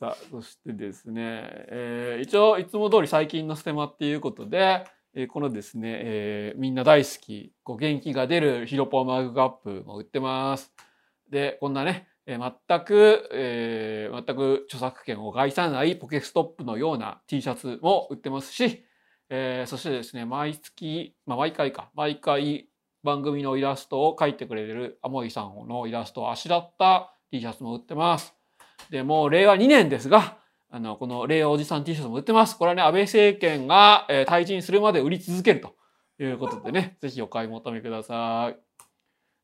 さあ、そしてですね、えー、一応いつも通り最近のステマっていうことで、えー、このですね、えー、みんな大好き、こう元気が出るヒロポマグカップも売ってます。で、こんなね、えー、全く、えー、全く著作権を害さないポケストップのような T シャツも売ってますし、えー、そしてですね、毎月、まあ毎回か、毎回番組のイラストを描いてくれるアモイさんのイラストをあしらった T シャツも売ってます。で、もう令和2年ですが、あの、この令和おじさん T シャツも売ってます。これはね、安倍政権が、えー、退陣するまで売り続けるということでね、ぜひお買い求めください。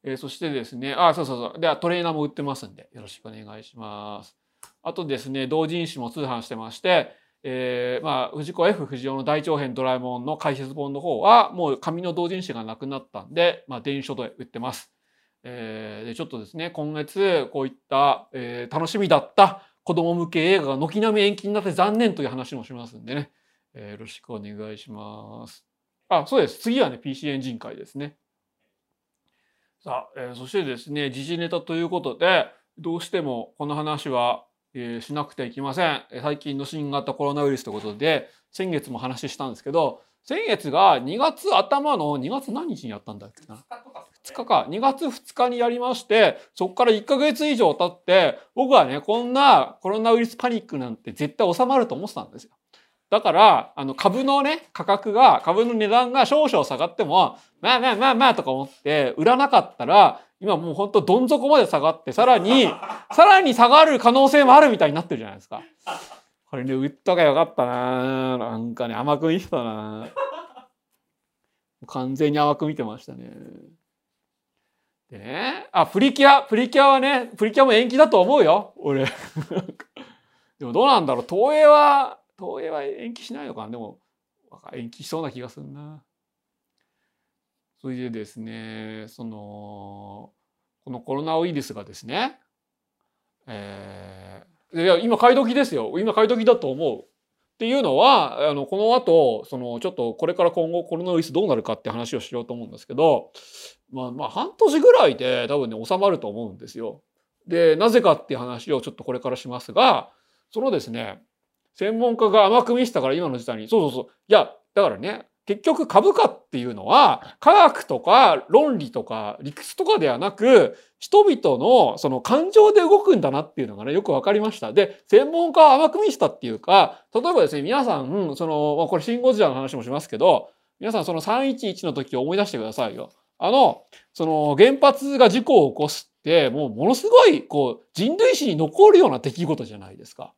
えー、そしてですね、あ、そうそうそう。では、トレーナーも売ってますんで、よろしくお願いします。あとですね、同人誌も通販してまして、えー、まあ、藤子 F 不二雄の大長編ドラえもんの解説本の方は、もう紙の同人誌がなくなったんで、まあ、電書で売ってます。えー、で、ちょっとですね、今月、こういった、えー、楽しみだった子供向け映画が軒並み延期になって残念という話もしますんでね、えー、よろしくお願いします。あ、そうです。次はね、PC エンジン会ですね。さあ、えー、そしてですね、時事ネタということで、どうしてもこの話はえー、しなくてはいけません。最近の新型コロナウイルスということで、先月も話したんですけど、先月が2月頭の2月何日にやったんだっけな？2日か。2月2日にやりまして、そこから1ヶ月以上経って、僕はね、こんなコロナウイルスパニックなんて絶対収まると思ってたんですよ。だから、あの、株のね、価格が、株の値段が少々下がっても、まあまあまあまあとか思って、売らなかったら、今もうほんとどん底まで下がって、さらに、さらに下がる可能性もあるみたいになってるじゃないですか。これね、売っとけよかったななんかね、甘く見てたな完全に甘く見てましたね。でね、あ、プリキュア、プリキュアはね、プリキュアも延期だと思うよ、俺。でもどうなんだろう、東映は、東映は延期しないのかなでも、延期しそうな気がするな。それでですね、その、このコロナウイルスがですね、えー、いや、今買い時ですよ。今買い時だと思う。っていうのは、あの、この後、その、ちょっとこれから今後コロナウイルスどうなるかって話をしようと思うんですけど、まあ、まあ、半年ぐらいで多分ね、収まると思うんですよ。で、なぜかっていう話をちょっとこれからしますが、そのですね、専門家が甘く見せたから今の時代に、そうそうそう。いや、だからね、結局株価っていうのは科学とか論理とか理屈とかではなく人々のその感情で動くんだなっていうのがねよく分かりました。で専門家は甘く見したっていうか例えばですね皆さんその、これシン・ゴジラの話もしますけど皆さんその311の時を思い出してくださいよ。あのその原発が事故を起こすってもうものすごいこう人類史に残るような出来事じゃないですか。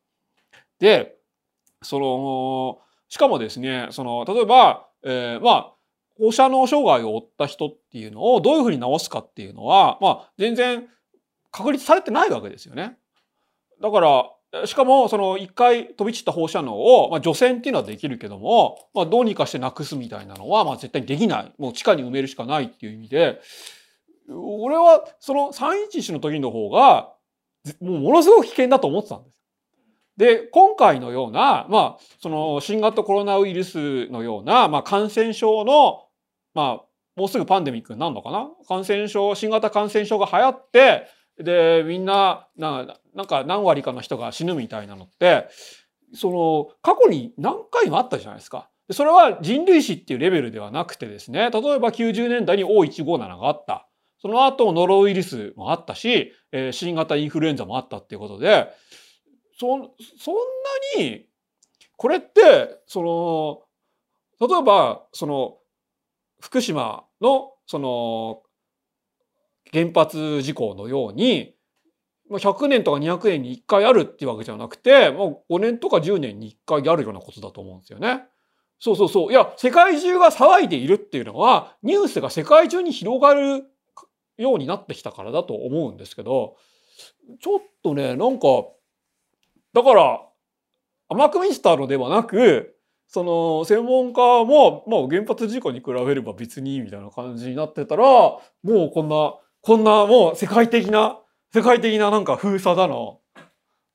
でそのしかもですねその例えばえー、まあ放射能障害を負った人っていうのをどういうふうに治すかっていうのは、まあ、全然確立されてないわけですよね。だからしかもその一回飛び散った放射能を、まあ、除染っていうのはできるけども、まあ、どうにかしてなくすみたいなのは、まあ、絶対にできないもう地下に埋めるしかないっていう意味で俺はその311の時の方がもうものすごく危険だと思ってたんです。で、今回のような、まあ、その新型コロナウイルスのような、まあ、感染症の、まあ、もうすぐパンデミックになるのかな？感染症、新型感染症が流行って、で、みんな、ななんか何割かの人が死ぬみたいなのって、その、過去に何回もあったじゃないですか。それは人類史っていうレベルではなくてですね、例えば90年代に O157 があった。その後ノロウイルスもあったし、えー、新型インフルエンザもあったっていうことで、そそんなにこれってその例えばその福島のその原発事故のように100年とか200年に1回あるっていうわけじゃなくてもう5年とか10年に1回あるようなことだと思うんですよね。そうそうそう。いや、世界中が騒いでいるっていうのは、ニュースが世界中に広がるようになってきたからだと思うんですけど、ちょっとね、なんか、だから甘く見せたのではなくその専門家も、まあ、原発事故に比べれば別にみたいな感じになってたらもうこんなこんなもう世界的な世界的ななんか封鎖だの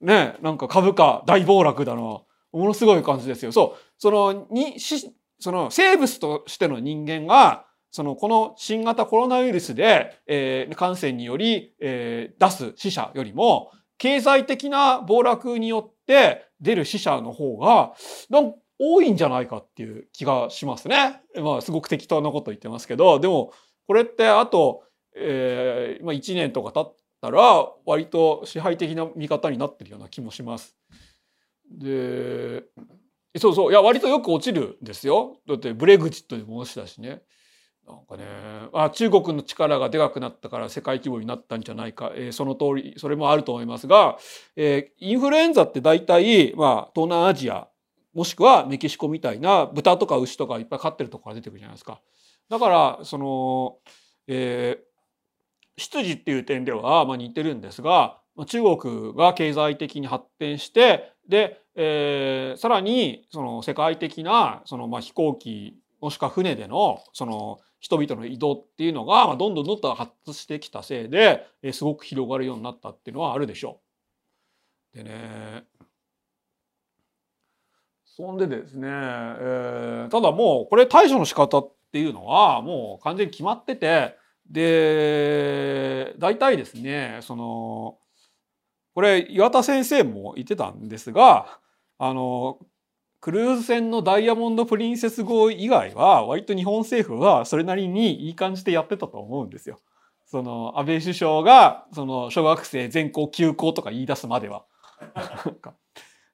ねなんか株価大暴落だのものすごい感じですよ。そう。そのにしその生物としての人間がそのこの新型コロナウイルスで、えー、感染により、えー、出す死者よりも経済的な暴落によって出る死者の方が、なん多いんじゃないかっていう気がしますね。まあ、すごく適当なこと言ってますけど、でも、これってあと、えー、まあ1年とか経ったら、割と支配的な見方になってるような気もします。で、そうそう、いや、割とよく落ちるんですよ。だってブレグジットでも落ちたしね。なんかね、あ中国の力がでかくなったから世界規模になったんじゃないか、えー、その通り、それもあると思いますが、えー、インフルエンザって大体、まあ、東南アジア、もしくはメキシコみたいな豚とか牛とかいっぱい飼ってるとこから出てくるじゃないですか。だから、その、えー、出自っていう点では、まあ、似てるんですが、中国が経済的に発展して、で、えー、さらに、その世界的な、その、まあ、飛行機、もしくは船での、その、人々の移動っていうのが、まあ、どんどんどんどん発達してきたせいで、えー、すごく広がるようになったっていうのはあるでしょう。でね、そんでですね、えー、ただもうこれ対処の仕方っていうのはもう完全に決まってて、で、大体ですね、その、これ岩田先生も言ってたんですが、あの、クルーズ船のダイヤモンド・プリンセス号以外は割と日本政府はそれなりにいい感じでやってたと思うんですよ。その安倍首相がその小学生全校休校とか言い出すまでは。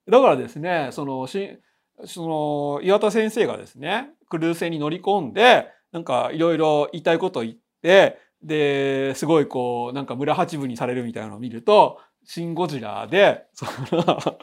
だからですねそのしその岩田先生がですねクルーズ船に乗り込んでなんかいろいろ言いたいこと言ってですごいこうなんか村八分にされるみたいなのを見ると「シン・ゴジラで」その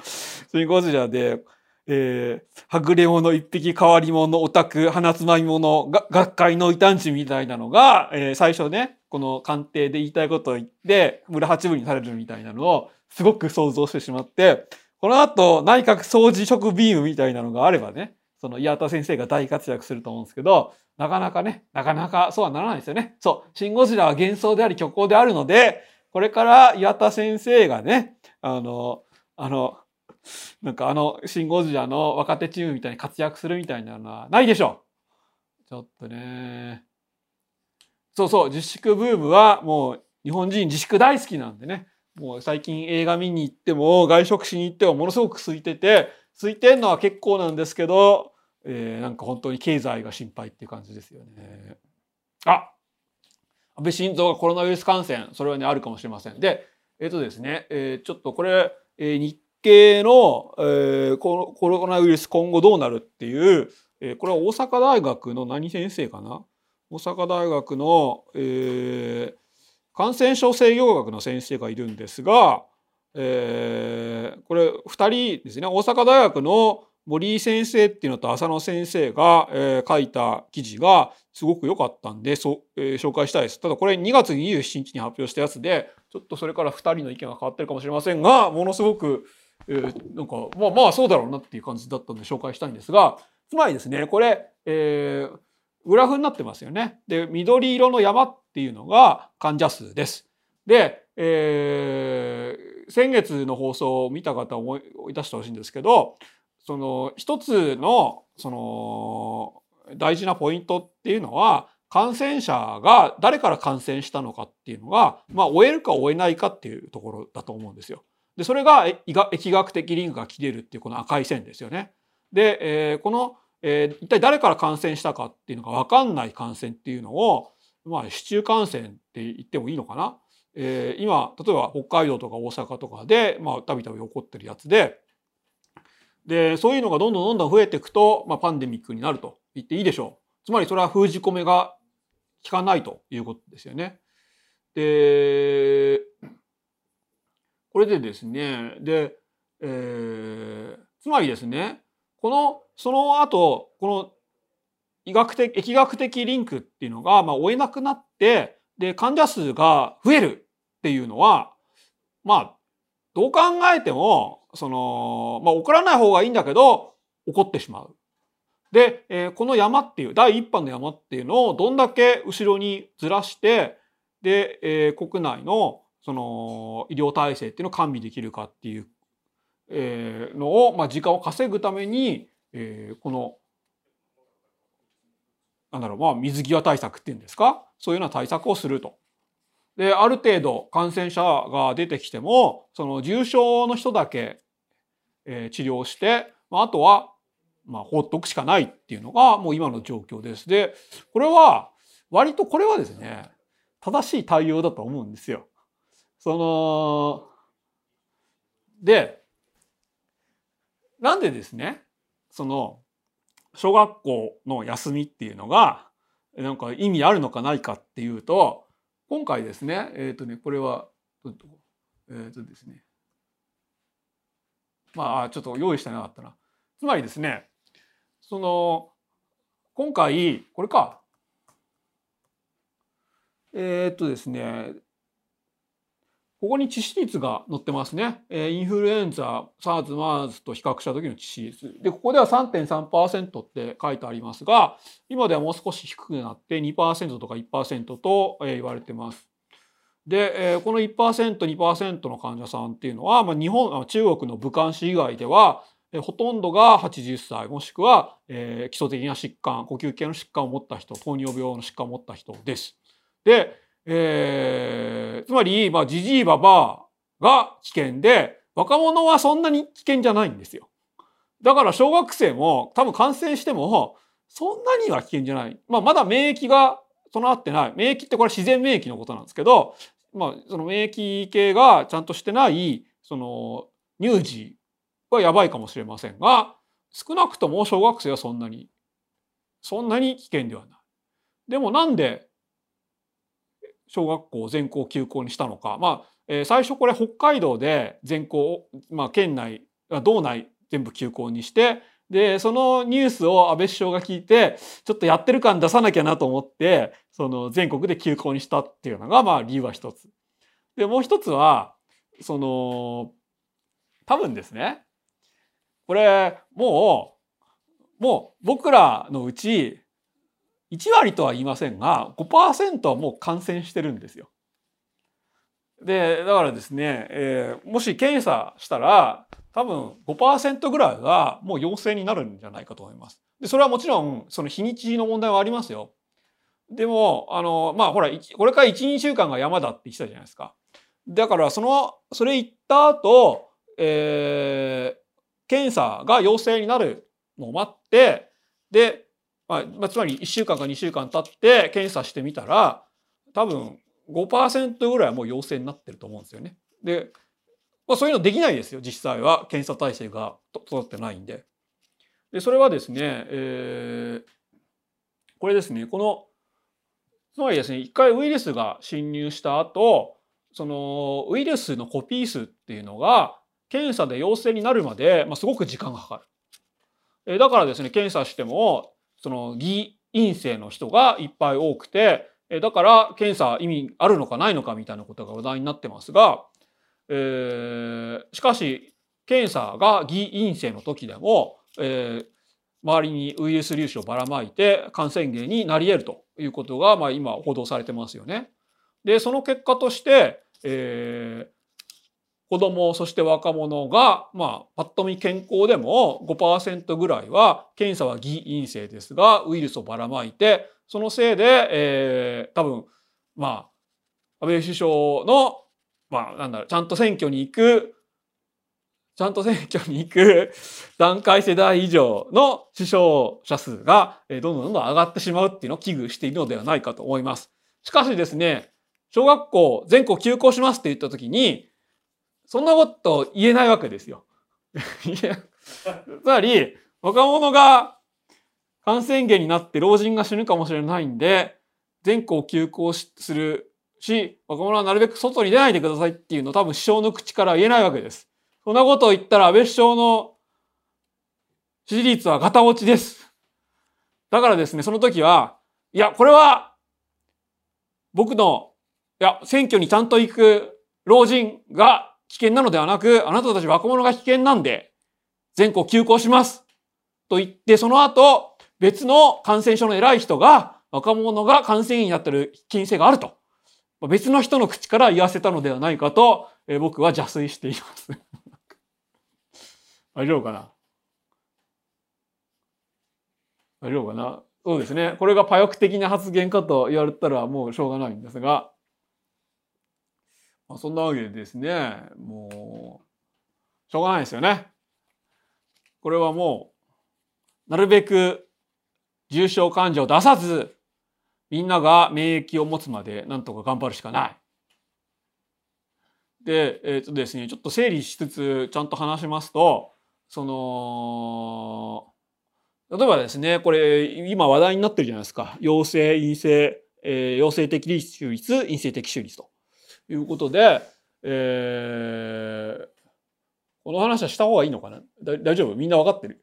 シン・ゴジラでえー、はぐれ者一匹変わり者オタク鼻つまみ者が学会の異端児みたいなのが、えー、最初ねこの官邸で言いたいことを言って村八分にされるみたいなのをすごく想像してしまってこの後内閣総辞職ビームみたいなのがあればねその岩田先生が大活躍すると思うんですけどなかなかねなかなかそうはならないですよね。そう。シン・ゴジラは幻想であり虚構であるのでこれから岩田先生がねあのあのなんかあの、シン・ゴジラの若手チームみたいに活躍するみたいなのはないでしょう。ちょっとね。そうそう、自粛ブームはもう日本人自粛大好きなんでね。もう最近映画見に行っても外食しに行ってもものすごく空いてて、空いてんのは結構なんですけど、えー、なんか本当に経済が心配っていう感じですよね。あ安倍晋三がコロナウイルス感染、それはね、あるかもしれません。で、えっ、ー、とですね、えー、ちょっとこれ、えー、日系の、えー、コロナウイルス今後どうなるっていう、えー、これは大阪大学の何先生かな？大阪大学の、えー、感染症制御学の先生がいるんですが、えー、これ2人ですね大阪大学の森井先生っていうのと浅野先生が、えー、書いた記事がすごく良かったんでそ、えー、紹介したいです。ただこれ2月27日に発表したやつでちょっとそれから2人の意見が変わってるかもしれませんがものすごくえー、なんか、まあまあそうだろうなっていう感じだったんで紹介したいんですが、つまりですね、これ、えー、グラフになってますよね。で、緑色の山っていうのが患者数です。で、えー、先月の放送を見た方思い出してほしいんですけど、その一つのその大事なポイントっていうのは感染者が誰から感染したのかっていうのが、まあ、終えるか終えないかっていうところだと思うんですよ。で、それが疫学的リンクが切れるっていうこの赤い線ですよね。で、えー、この、えー、一体誰から感染したかっていうのが分かんない感染っていうのを、まあ、市中感染って言ってもいいのかな。えー、今、例えば北海道とか大阪とかで、まあ、たびたび起こってるやつで、で、そういうのがどんどんどんどん増えていくと、まあ、パンデミックになると言っていいでしょう。つまりそれは封じ込めが効かないということですよね。で、これでですね、で、えー、つまりですね、この、その後、この医学的、疫学的リンクっていうのが、まあ、追えなくなって、で、患者数が増えるっていうのは、まあ、どう考えても、その、まあ、起こらない方がいいんだけど、起こってしまう。で、えー、この山っていう、第一波の山っていうのをどんだけ後ろにずらして、で、えー、国内のその医療体制っていうのを完備できるかっていう、え、のを、まあ、時間を稼ぐために、えー、このなんだろうまあ水際対策っていうんですか？そういうような対策をすると。である程度感染者が出てきてもその重症の人だけ、えー、治療して、まあ、あとは、まあ、放っておくしかないっていうのがもう今の状況です。で、これは割とこれはですね、正しい対応だと思うんですよ。その、で、なんでですね、その、小学校の休みっていうのが、なんか意味あるのかないかっていうと、今回ですね、えっ、とね、これは、えっ、とですね、まあ、ちょっと用意してなかったな。つまりですね、その、今回、これか。えー、っとですね、ここに致死率が載ってますね。えー、インフルエンザ、SARS、MERS と比較した時の致死率。で、ここでは3.3%って書いてありますが、今ではもう少し低くなって2%とか1%と、えー、言われてます。で、えー、この1%、2%の患者さんっていうのは、まあ、日本、中国の武漢市以外では、えー、ほとんどが80歳、もしくは、えー、基礎的な疾患、呼吸器系の疾患を持った人、糖尿病の疾患を持った人です。で、えー、つまり、まあ、じじいばばが危険で、若者はそんなに危険じゃないんですよ。だから小学生も多分感染しても、そんなには危険じゃない。まあ、まだ免疫が備わってない。免疫ってこれ自然免疫のことなんですけど、まあ、その免疫系がちゃんとしてない、その、乳児はやばいかもしれませんが、少なくとも小学生はそんなに、そんなに危険ではない。でもなんで小学校全校休校にしたのか。まあ、えー、最初これ北海道で全校、まあ、県内、道内全部休校にして、で、そのニュースを安倍首相が聞いて、ちょっとやってる感出さなきゃなと思って、その全国で休校にしたっていうのが、まあ理由は一つ。で、もう一つは、その、多分ですね、これ、もう、もう僕らのうち、1割とは言いませんが、5%はもう感染してるんですよ。で、だからですね、えー、もし検査したら、多分5%ぐらいがもう陽性になるんじゃないかと思います。で、それはもちろん、その日にちの問題はありますよ。でも、あの、まあ、ほら、これから1、2週間が山だって言ってたじゃないですか。だから、その、それ言った後、えー、検査が陽性になるのを待って、で、まあ、つまり1週間か2週間経って検査してみたら、多分5%ぐらいはもう陽性になってると思うんですよね。で、まあ、そういうのできないですよ、実際は。検査体制が整ってないんで。で、それはですね、えー、これですね、この、つまりですね、一回ウイルスが侵入した後、そのウイルスのコピー数っていうのが、検査で陽性になるまで、まあ、すごく時間がかかる。え、だからですね、検査しても、その偽陰性の人がいっぱい多くて、だから検査意味あるのかないのかみたいなことが話題になってますが、えー、しかし検査が偽陰性の時でも、えー、周りにウイルス粒子をばらまいて感染源になり得るということが、まあ、今報道されてますよね。でその結果として、えー、子供そして若者が、まあ、パッと見健康でも5%ぐらいは検査は偽陰性ですがウイルスをばらまいてそのせいで、えー、多分まあ安倍首相のまあ、なんだろう、ちゃんと選挙に行く、ちゃんと選挙に行く段階世代以上の死傷者数がどんどんどんどん上がってしまうっていうのを危惧しているのではないかと思います。しかしですね、小学校全校休校しますって言った時に、そんなこと言えないわけですよ。つまり、若者が感染源になって老人が死ぬかもしれないんで、全校休校するし、若者はなるべく外に出ないでくださいっていうのを多分首相の口から言えないわけです。そんなことを言ったら安倍首相の支持率はガタ落ちです。だからですね、その時は、いや、これは、僕の、いや、選挙にちゃんと行く老人が危険なのではなく、あなたたち若者が危険なんで、全校休校します。と言って、その後、別の感染症の偉い人が、若者が感染になってる危険性があると。別の人の口から言わせたのではないかと、え、僕は邪推しています。大丈夫かな？大丈夫かな？そうですね。これがパヨク的な発言かと言われたらもうしょうがないんですが、まあ、そんなわけでですね、もう、しょうがないですよね。これはもう、なるべく重症患者を出さず、みんなが免疫を持つまでなんとか頑張るしかない。で、えっ、ー、とですね、ちょっと整理しつつちゃんと話しますと、その、例えばですね、これ今話題になってるじゃないですか。陽性、陰性、えー、陽性的収率、陰性的収率ということで、えー、この話はした方がいいのかな？大丈夫？みんなわかってる？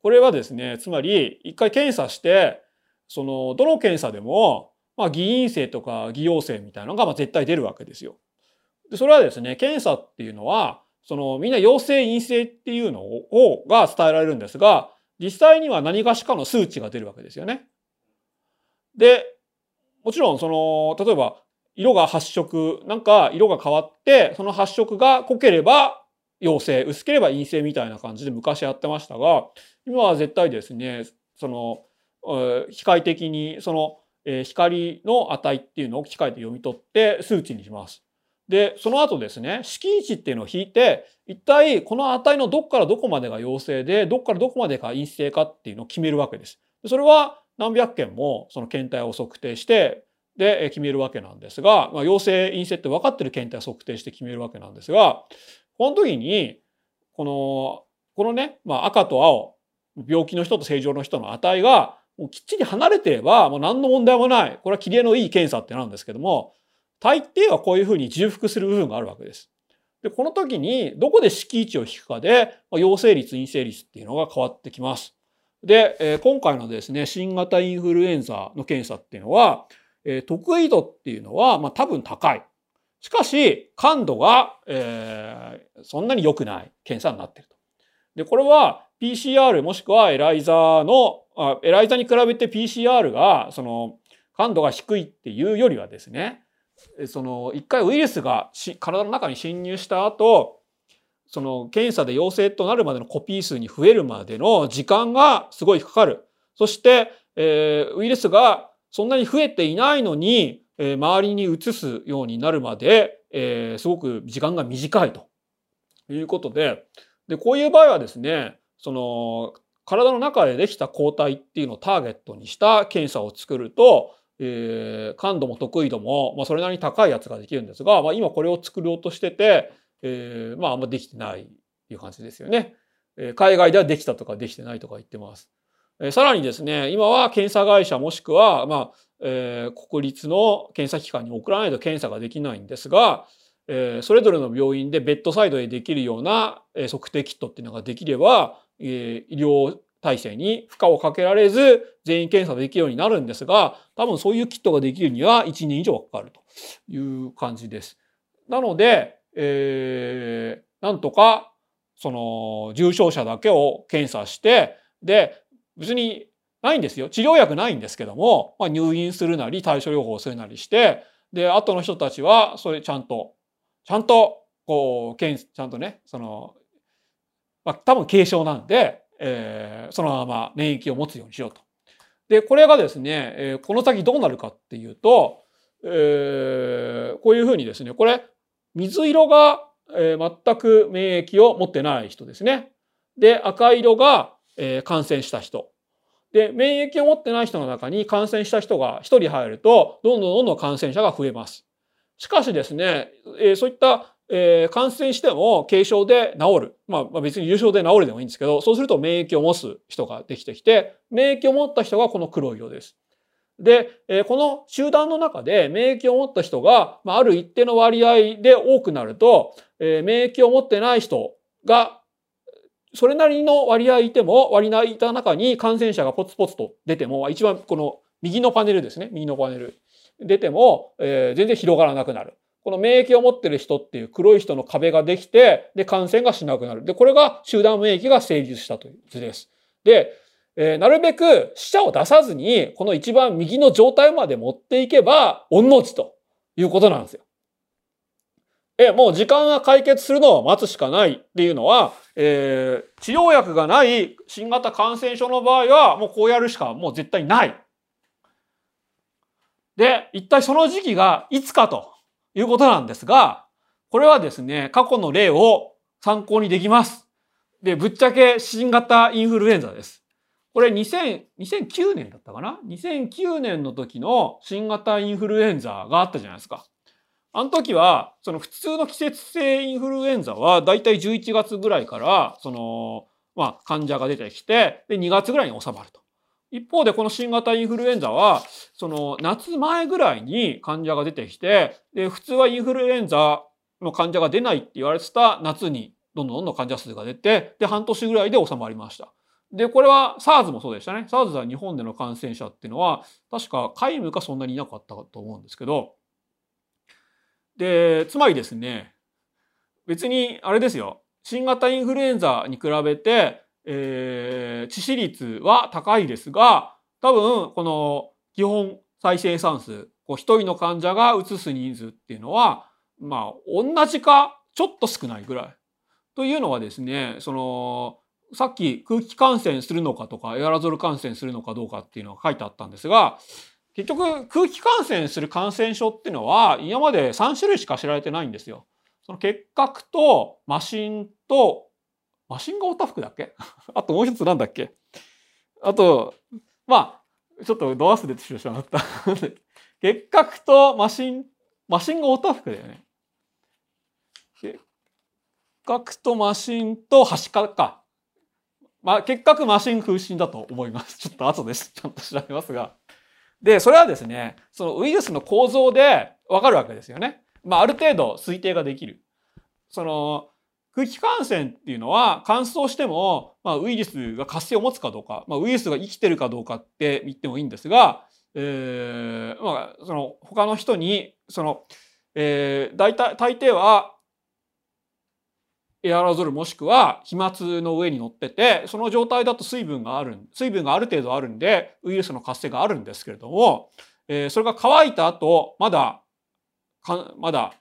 これはですね、つまり、一回検査して、その、どの検査でも、まあ、偽陰性とか偽陽性みたいなのがまあ絶対出るわけですよ。でそれはですね、検査っていうのは、その、みんな陽性陰性っていうのを、が伝えられるんですが、実際には何がしかの数値が出るわけですよね。で、もちろん、その、例えば、色が発色、なんか色が変わって、その発色が濃ければ陽性、薄ければ陰性みたいな感じで昔やってましたが、今は絶対ですね、その、機械的にその、え光の値っていうのを機械で読み取って数値にします。で、その後ですね、式値っていうのを引いて、一体この値のどっからどこまでが陽性で、どっからどこまでが陰性かっていうのを決めるわけです。それは何百件もその検体を測定して、で決めるわけなんですが、まあ、陽性陰性って分かってる検体を測定して決めるわけなんですが、この時に、この、このね、まあ、赤と青、病気の人と正常の人の値がもうきっちり離れてればもう何の問題もない。これは切れのいい検査ってなんですけども、大抵はこういうふうに重複する部分があるわけです。で、この時にどこで敷地を引くかで、まあ、陽性率、陰性率っていうのが変わってきます。で、えー、今回のですね、新型インフルエンザの検査っていうのは、えー、得意度っていうのは、まあ、多分高い。しかし、感度が、えー、そんなに良くない検査になっていると。で、これは PCR もしくはエライザの、あエライザに比べて PCR が、その、感度が低いっていうよりはですね、その、一回ウイルスがし体の中に侵入した後、その検査で陽性となるまでのコピー数に増えるまでの時間がすごいかかる。そして、えー、ウイルスがそんなに増えていないのに、えー、周りに移すようになるまで、えー、すごく時間が短いということで、で、こういう場合はですね、その、体の中でできた抗体っていうのをターゲットにした検査を作ると、えー、感度も得意度も、まあ、それなりに高いやつができるんですが、まあ、今これを作ろうとしてて、えー、まああんまできてないっていう感じですよね。えー、海外ではできたとかできてないとか言ってます。え、さらにですね、今は検査会社もしくは、まあ、えー、国立の検査機関に送らないと検査ができないんですが、えー、それぞれの病院でベッドサイドでできるような、え、測定キットっていうのができれば、え、医療体制に負荷をかけられず全員検査できるようになるんですが、多分そういうキットができるには1年以上かかるという感じです。なので、えー、なんとか、その、重症者だけを検査して、で、別にないんですよ。治療薬ないんですけども、まあ、入院するなり、対処療法をするなりして、で、後の人たちは、それちゃんと、ちゃんと、こう、検、ちゃんとね、その、まあ、多分軽症なんで、えー、そのまま免疫を持つようにしようと。で、これがですね、えー、この先どうなるかっていうと、えー、こういうふうにですね、これ、水色が、えー、全く免疫を持ってない人ですね。で、赤色が、えー、感染した人。で、免疫を持ってない人の中に感染した人が一人入ると、どんどんどんどん感染者が増えます。しかしですね、えー、そういったえー、感染しても軽症で治る。まあ、まあ、別に重症で治るでもいいんですけど、そうすると免疫を持つ人ができてきて、免疫を持った人がこの黒い色です。で、えー、この集団の中で免疫を持った人が、まあ、ある一定の割合で多くなると、えー、免疫を持ってない人が、それなりの割合いても、割合いた中に感染者がポツポツと出ても、一番この右のパネルですね、右のパネル。出ても、えー、全然広がらなくなる。この免疫を持ってる人っていう黒い人の壁ができて、で、感染がしなくなる。で、これが集団免疫が成立したという図です。で、えー、なるべく死者を出さずに、この一番右の状態まで持っていけば、御の字ということなんですよ。え、もう時間が解決するのを待つしかないっていうのは、えー、治療薬がない新型感染症の場合は、もうこうやるしかもう絶対ない。で、一体その時期がいつかということなんですが、これはですね、過去の例を参考にできます。で、ぶっちゃけ新型インフルエンザです。これ2000 2009年だったかな ?2009 年の時の新型インフルエンザがあったじゃないですか。あの時は、その普通の季節性インフルエンザはだいたい11月ぐらいから、その、まあ患者が出てきて、で、2月ぐらいに収まると。一方でこの新型インフルエンザは、その夏前ぐらいに患者が出てきて、で、普通はインフルエンザの患者が出ないって言われてた夏にどんどんどんどん患者数が出て、で、半年ぐらいで収まりました。で、これは SARS もそうでしたね。SARS は日本での感染者っていうのは、確か皆無かそんなにいなかったと思うんですけど、で、つまりですね、別にあれですよ。新型インフルエンザに比べて、えー、致死率は高いですが、多分、この基本再生産数、こう一人の患者が移す人数っていうのは、まあ、同じか、ちょっと少ないぐらい。というのはですね、その、さっき空気感染するのかとかエアロゾル感染するのかどうかっていうのが書いてあったんですが結局空気感染する感染症っていうのは今まで3種類しか知られてないんですよ。その結核とマシンとマシンがおたふくだっけ？あともう一つなんだっけ？あとまあちょっとドアスでしまった。結核とマシンマシンがおたふくだよね。結核とマシンとはしかか。まあ、結核マシン空心だと思います。ちょっと後で。ちゃんと調べますが。で、それはですね、そのウイルスの構造でわかるわけですよね。まあ、ある程度推定ができる。その、空気感染っていうのは乾燥しても、まあ、ウイルスが活性を持つかどうか、まあ、ウイルスが生きてるかどうかって言ってもいいんですが、えー、まあ、その他の人に、その、えー、大体、大抵はエアロゾルもしくは飛沫の上に乗っててその状態だと水分がある水分がある程度あるんでウイルスの活性があるんですけれども、えー、それが乾いた後まだまだ、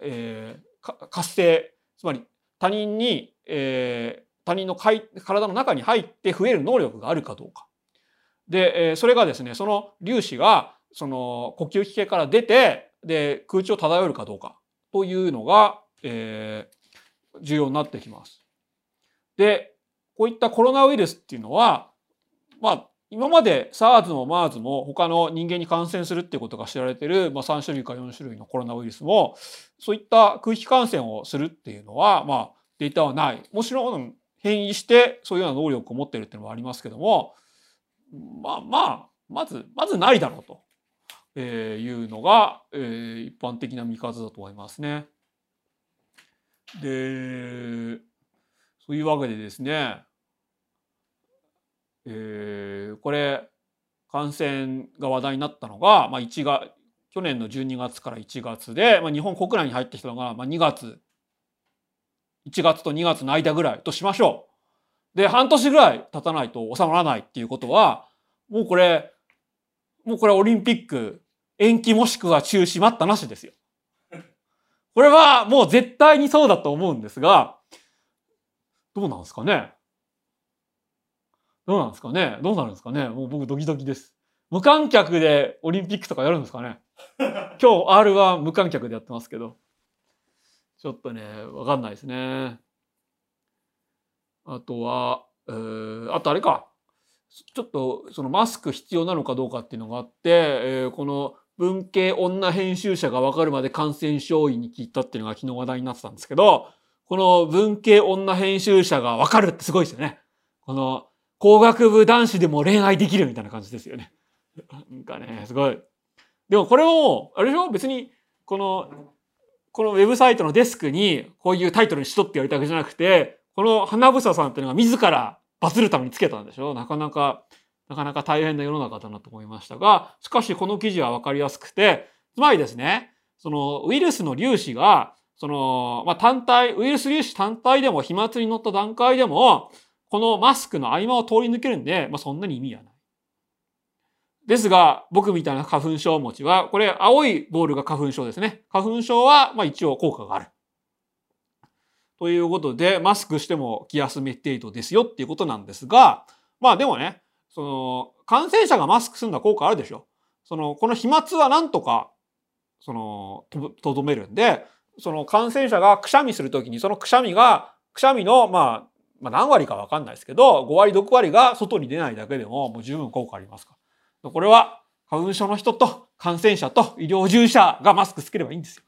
えー、活性つまり他人に、えー、他人の体の中に入って増える能力があるかどうか。で、えー、それがですねその粒子がその呼吸器系から出てで空中を漂えるかどうかというのが、えー、重要になってきます。で、こういったコロナウイルスっていうのは、まあ、今まで SARS も MERS も他の人間に感染するっていうことが知られてる、まあ、3種類か4種類のコロナウイルスもそういった空気感染をするっていうのは、まあ、データはない。もちろん変異してそういうような能力を持ってるっていうのもありますけどもまあまあまずまずないだろうと、えいうのが、えー、一般的な見方だと思いますね。で、そういうわけでですね、えー、これ、感染が話題になったのが、まあ、1月、去年の12月から1月で、まあ、日本国内に入ってきたのが、まあ、2月、1月と2月の間ぐらいとしましょう。で、半年ぐらい経たないと収まらないっていうことは、もうこれ、もうこれオリンピック延期もしくは中止待ったなしですよ。これはもう絶対にそうだと思うんですが、どうなんですかね？どうなんですかね？どうなるんですかね？もう僕ドキドキです。無観客でオリンピックとかやるんですかね？今日 R は無観客でやってますけど。ちょっとね、わかんないですね。あとは、えー、あとあれか。ちょっとそのマスク必要なのかどうかっていうのがあって、えー、この文系女編集者が分かるまで感染症医に聞いたっていうのが昨日話題になってたんですけど、この文系女編集者が分かるってすごいですよね。この工学部男子でも恋愛できるみたいな感じですよね。なんかね、すごい。でもこれも、あれでしょ？別に、この、このウェブサイトのデスクにこういうタイトルにしとって言われたわけじゃなくて、この花房さんっていうのが自らバズるためにつけたんでしょ？なかなかなかなか大変な世の中だなと思いましたが、しかしこの記事はわかりやすくて、つまりですね、そのウイルスの粒子が、その、まあ、単体、ウイルス粒子単体でも飛沫に乗った段階でも、このマスクの合間を通り抜けるんで、まあ、そんなに意味はない。ですが、僕みたいな花粉症持ちは、これ青いボールが花粉症ですね。花粉症は、まあ一応効果がある。ということで、マスクしても気休め程度ですよっていうことなんですが、まあでもね、その、感染者がマスクするのは効果あるでしょ。その、この飛沫はなんとか、その、とどめるんで、その感染者がくしゃみするときに、そのくしゃみが、くしゃみの、まあ、まあ何割かわかんないですけど、5割、6割が外に出ないだけでももう十分効果ありますから。これは花粉症の人と感染者と医療従事者がマスクつければいいんですよ。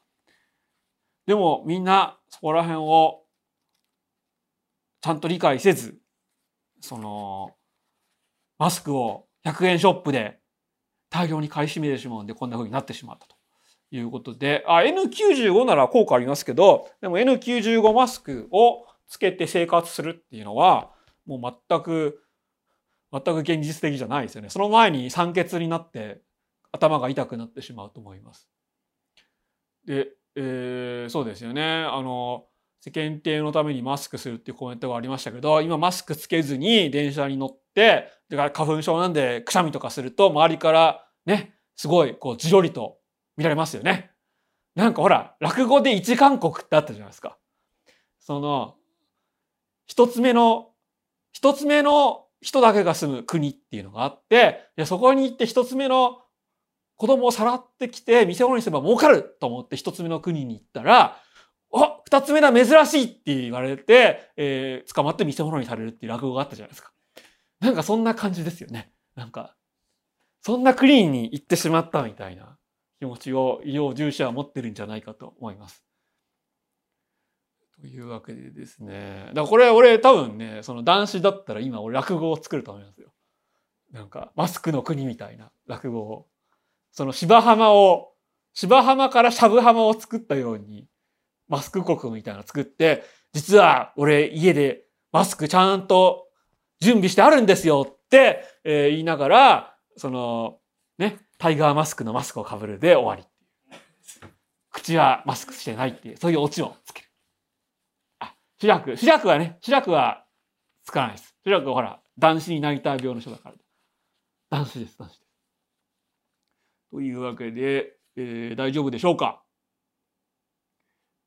でもみんなそこら辺をちゃんと理解せず、その、マスクを100円ショップで大量に買い占めてしまうんでこんな風になってしまったということで、あ、N95 なら効果ありますけど、でも N95 マスクをつけて生活するっていうのは、もう全く、全く現実的じゃないですよね。その前に酸欠になって頭が痛くなってしまうと思います。で、えー、そうですよね。あの、世間体のためにマスクするっていうコメントがありましたけど、今マスクつけずに電車に乗って、だから花粉症なんでくしゃみとかすると周りからね、すごいこうじろりと見られますよね。なんかほら、落語で一韓国ってあったじゃないですか。その、一つ目の、一つ目の人だけが住む国っていうのがあって、いやそこに行って一つ目の子供をさらってきて店物にすれば儲かると思って一つ目の国に行ったら、あ二つ目だ珍しいって言われて、えー、捕まって見せ物にされるっていう落語があったじゃないですか。なんかそんな感じですよね。なんか、そんなクリーンに行ってしまったみたいな気持ちを医療従事者は持ってるんじゃないかと思います。というわけでですね。だからこれ俺多分ね、その男子だったら今俺落語を作ると思いますよ。なんかマスクの国みたいな落語を。その芝浜を、芝浜からしゃぶ浜を作ったように、マスク国みたいなの作って、実は俺家でマスクちゃんと準備してあるんですよって、えー、言いながら、その、ね、タイガーマスクのマスクをかぶるで終わり。口はマスクしてないっていう、そういうオチをつける。あ、主役、主役はね、主役はつかないです。主役はほら、男子になりたい病の人だから。男子です、男子です。というわけで、えー、大丈夫でしょうか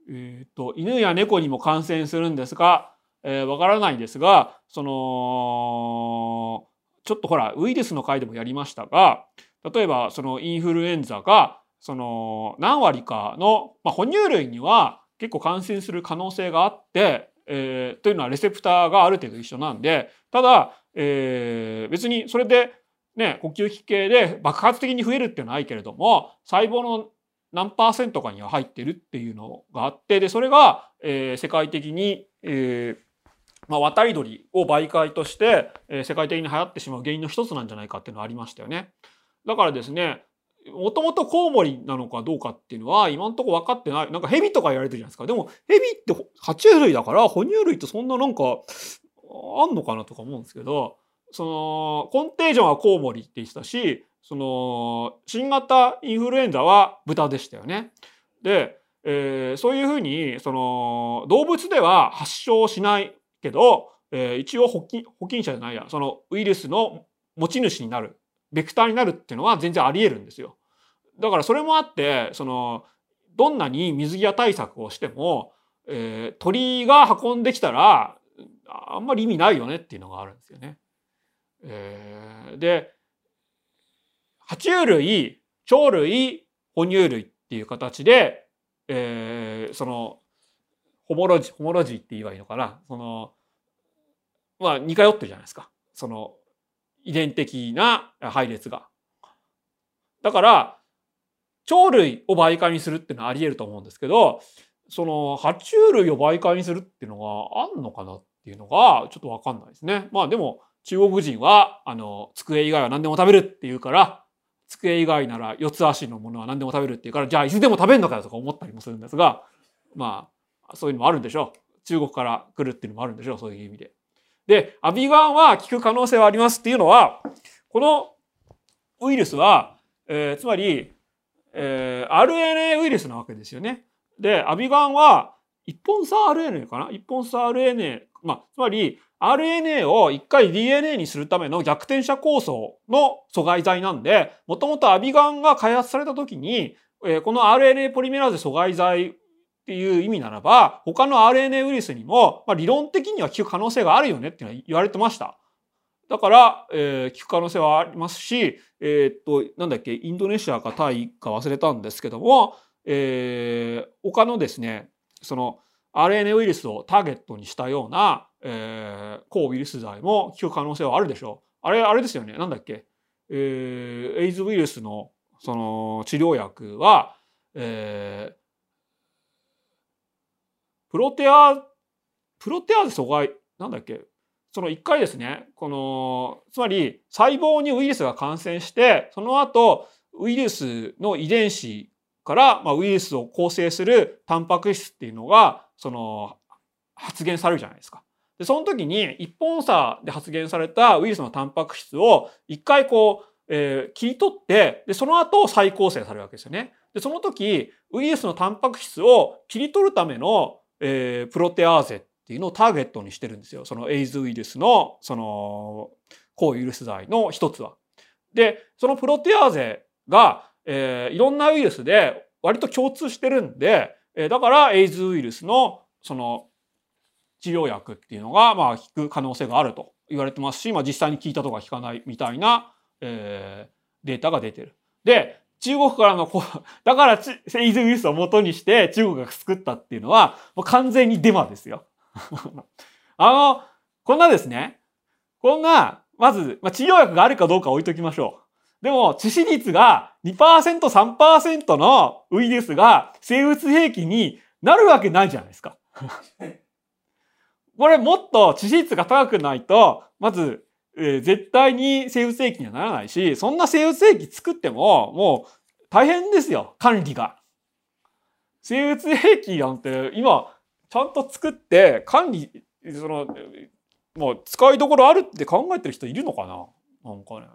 えっ、と、犬や猫にも感染するんですが、えー、わからないですが、その、ちょっとほら、ウイルスの回でもやりましたが、例えばそのインフルエンザが、その何割かの、まあ、哺乳類には結構感染する可能性があって、えー、というのはレセプターがある程度一緒なんで、ただ、えー、別にそれでね、呼吸器系で爆発的に増えるっていうのはないけれども、細胞の何パーセントかには入ってるっていうのがあって、で、それが、えー、世界的に、えー、まあ、渡り鳥を媒介として、えー、世界的に流行ってしまう原因の一つなんじゃないかっていうのはありましたよね。だからですね、もともとコウモリなのかどうかっていうのは今んとこ分かってない。なんかヘビとか言われてるじゃないですか。でもヘビって爬虫類だから哺乳類ってそんななんかあんのかなとか思うんですけど、そのコンテージョンはコウモリって言ってたし、その新型インフルエンザは豚でしたよね。で、えー、そういうふうにその動物では発症しないけど、えー、一応保菌保菌者じゃないやそのウイルスの持ち主になるベクターになるっていうのは全然あり得るんですよ。だからそれもあってそのどんなに水際対策をしても、えー、鳥が運んできたらあんまり意味ないよねっていうのがあるんですよね。えー、で爬虫類鳥類哺乳類っていう形で、えー、そのホモロジーホモロジーって言えばいいのかな？そのまあ似通ってるじゃないですか。その遺伝的な配列が。だから、鳥類を媒介にするっていうのはあり得ると思うんですけど、その、爬虫類を媒介にするっていうのがあんのかなっていうのが、ちょっとわかんないですね。まあでも、中国人は、あの、机以外は何でも食べるって言うから、机以外なら四つ足のものは何でも食べるって言うから、じゃあいつでも食べるのかよとか思ったりもするんですが、まあ、そういうのもあるんでしょう。中国から来るっていうのもあるんでしょう、そういう意味で。で、アビガンは効く可能性はありますっていうのは、このウイルスは、えー、つまり、えー、RNA ウイルスなわけですよね。で、アビガンは一本差 RNA かな？一本差 RNA。まあ、つまり RNA を一回 DNA にするための逆転写構想の阻害剤なんで、もともとアビガンが開発された時に、えー、この RNA ポリメラーゼ阻害剤っていう意味ならば、他の RNA ウイルスにも、まあ、理論的には効く可能性があるよねっていうのは言われてました。だから、えー、効く可能性はありますし、えー、っと、なんだっけ、インドネシアかタイか忘れたんですけども、えー、他のですね、その RNA ウイルスをターゲットにしたような、えー、抗ウイルス剤も効く可能性はあるでしょう。あれ、あれですよね。なんだっけ。えー、エイズウイルスのその治療薬は、えー、プロテア、プロテアーゼ阻害、なんだっけその一回ですね、この、つまり細胞にウイルスが感染して、その後、ウイルスの遺伝子から、まあ、ウイルスを構成するタンパク質っていうのが、その、発現されるじゃないですか。で、その時に一本差で発現されたウイルスのタンパク質を一回こう、えー、切り取って、で、その後再構成されるわけですよね。で、その時、ウイルスのタンパク質を切り取るための、えー、プロテアーゼっていうのをターゲットにしてるんですよ。そのエイズウイルスの、その、抗ウイルス剤の一つは。で、そのプロテアーゼが、えー、いろんなウイルスで割と共通してるんで、えー、だからエイズウイルスの、その、治療薬っていうのが、まあ、効く可能性があると言われてますし、まあ、実際に効いたとか効かないみたいな、えー、データが出てる。で、中国からのこう、だからエイズウイルスを元にして中国が作ったっていうのは、もう完全にデマですよ。あの、こんなですね、こんな、まず、まあ、治療薬があるかどうか置いときましょう。でも、致死率が2%、3%のウイルスが生物兵器になるわけないじゃないですか。これもっと致死率が高くないと、まず、えー、絶対に生物兵器にはならないし、そんな生物兵器作っても、もう大変ですよ、管理が。生物兵器なんて今、ちゃんと作って管理、その、もう使いどころあるって考えてる人いるのかな？なんかね。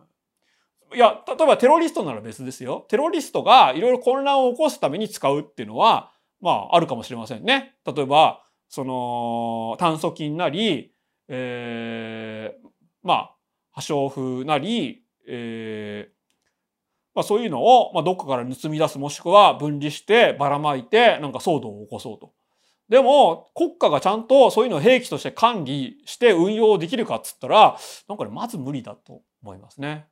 いや、例えばテロリストなら別ですよ。テロリストがいろいろ混乱を起こすために使うっていうのは、まあ、あるかもしれませんね。例えば、その、炭疽菌なり、えー、まあ、破傷風なり、えー、まあそういうのを、まあ、どっかから盗み出すもしくは分離してばらまいてなんか騒動を起こそうと。でも国家がちゃんとそういうのを兵器として管理して運用できるかっつったらなんかねまず無理だと思いますね。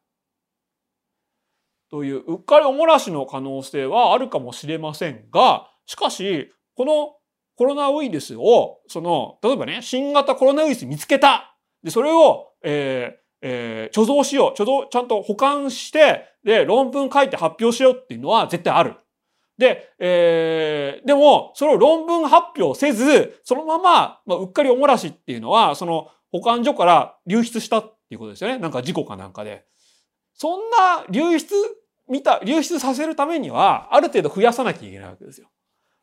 といううっかりおもらしの可能性はあるかもしれませんがしかしこのコロナウイルスをその例えばね新型コロナウイルス見つけたでそれを、えーえー、貯蔵しよう、貯蔵、ちゃんと保管して、で、論文書いて発表しようっていうのは絶対ある。で、えー、でも、それを論文発表せず、そのまま、まあ、うっかりおもらしっていうのは、その保管所から流出したっていうことですよね。なんか事故かなんかで。そんな流出、見た、流出させるためには、ある程度増やさなきゃいけないわけですよ。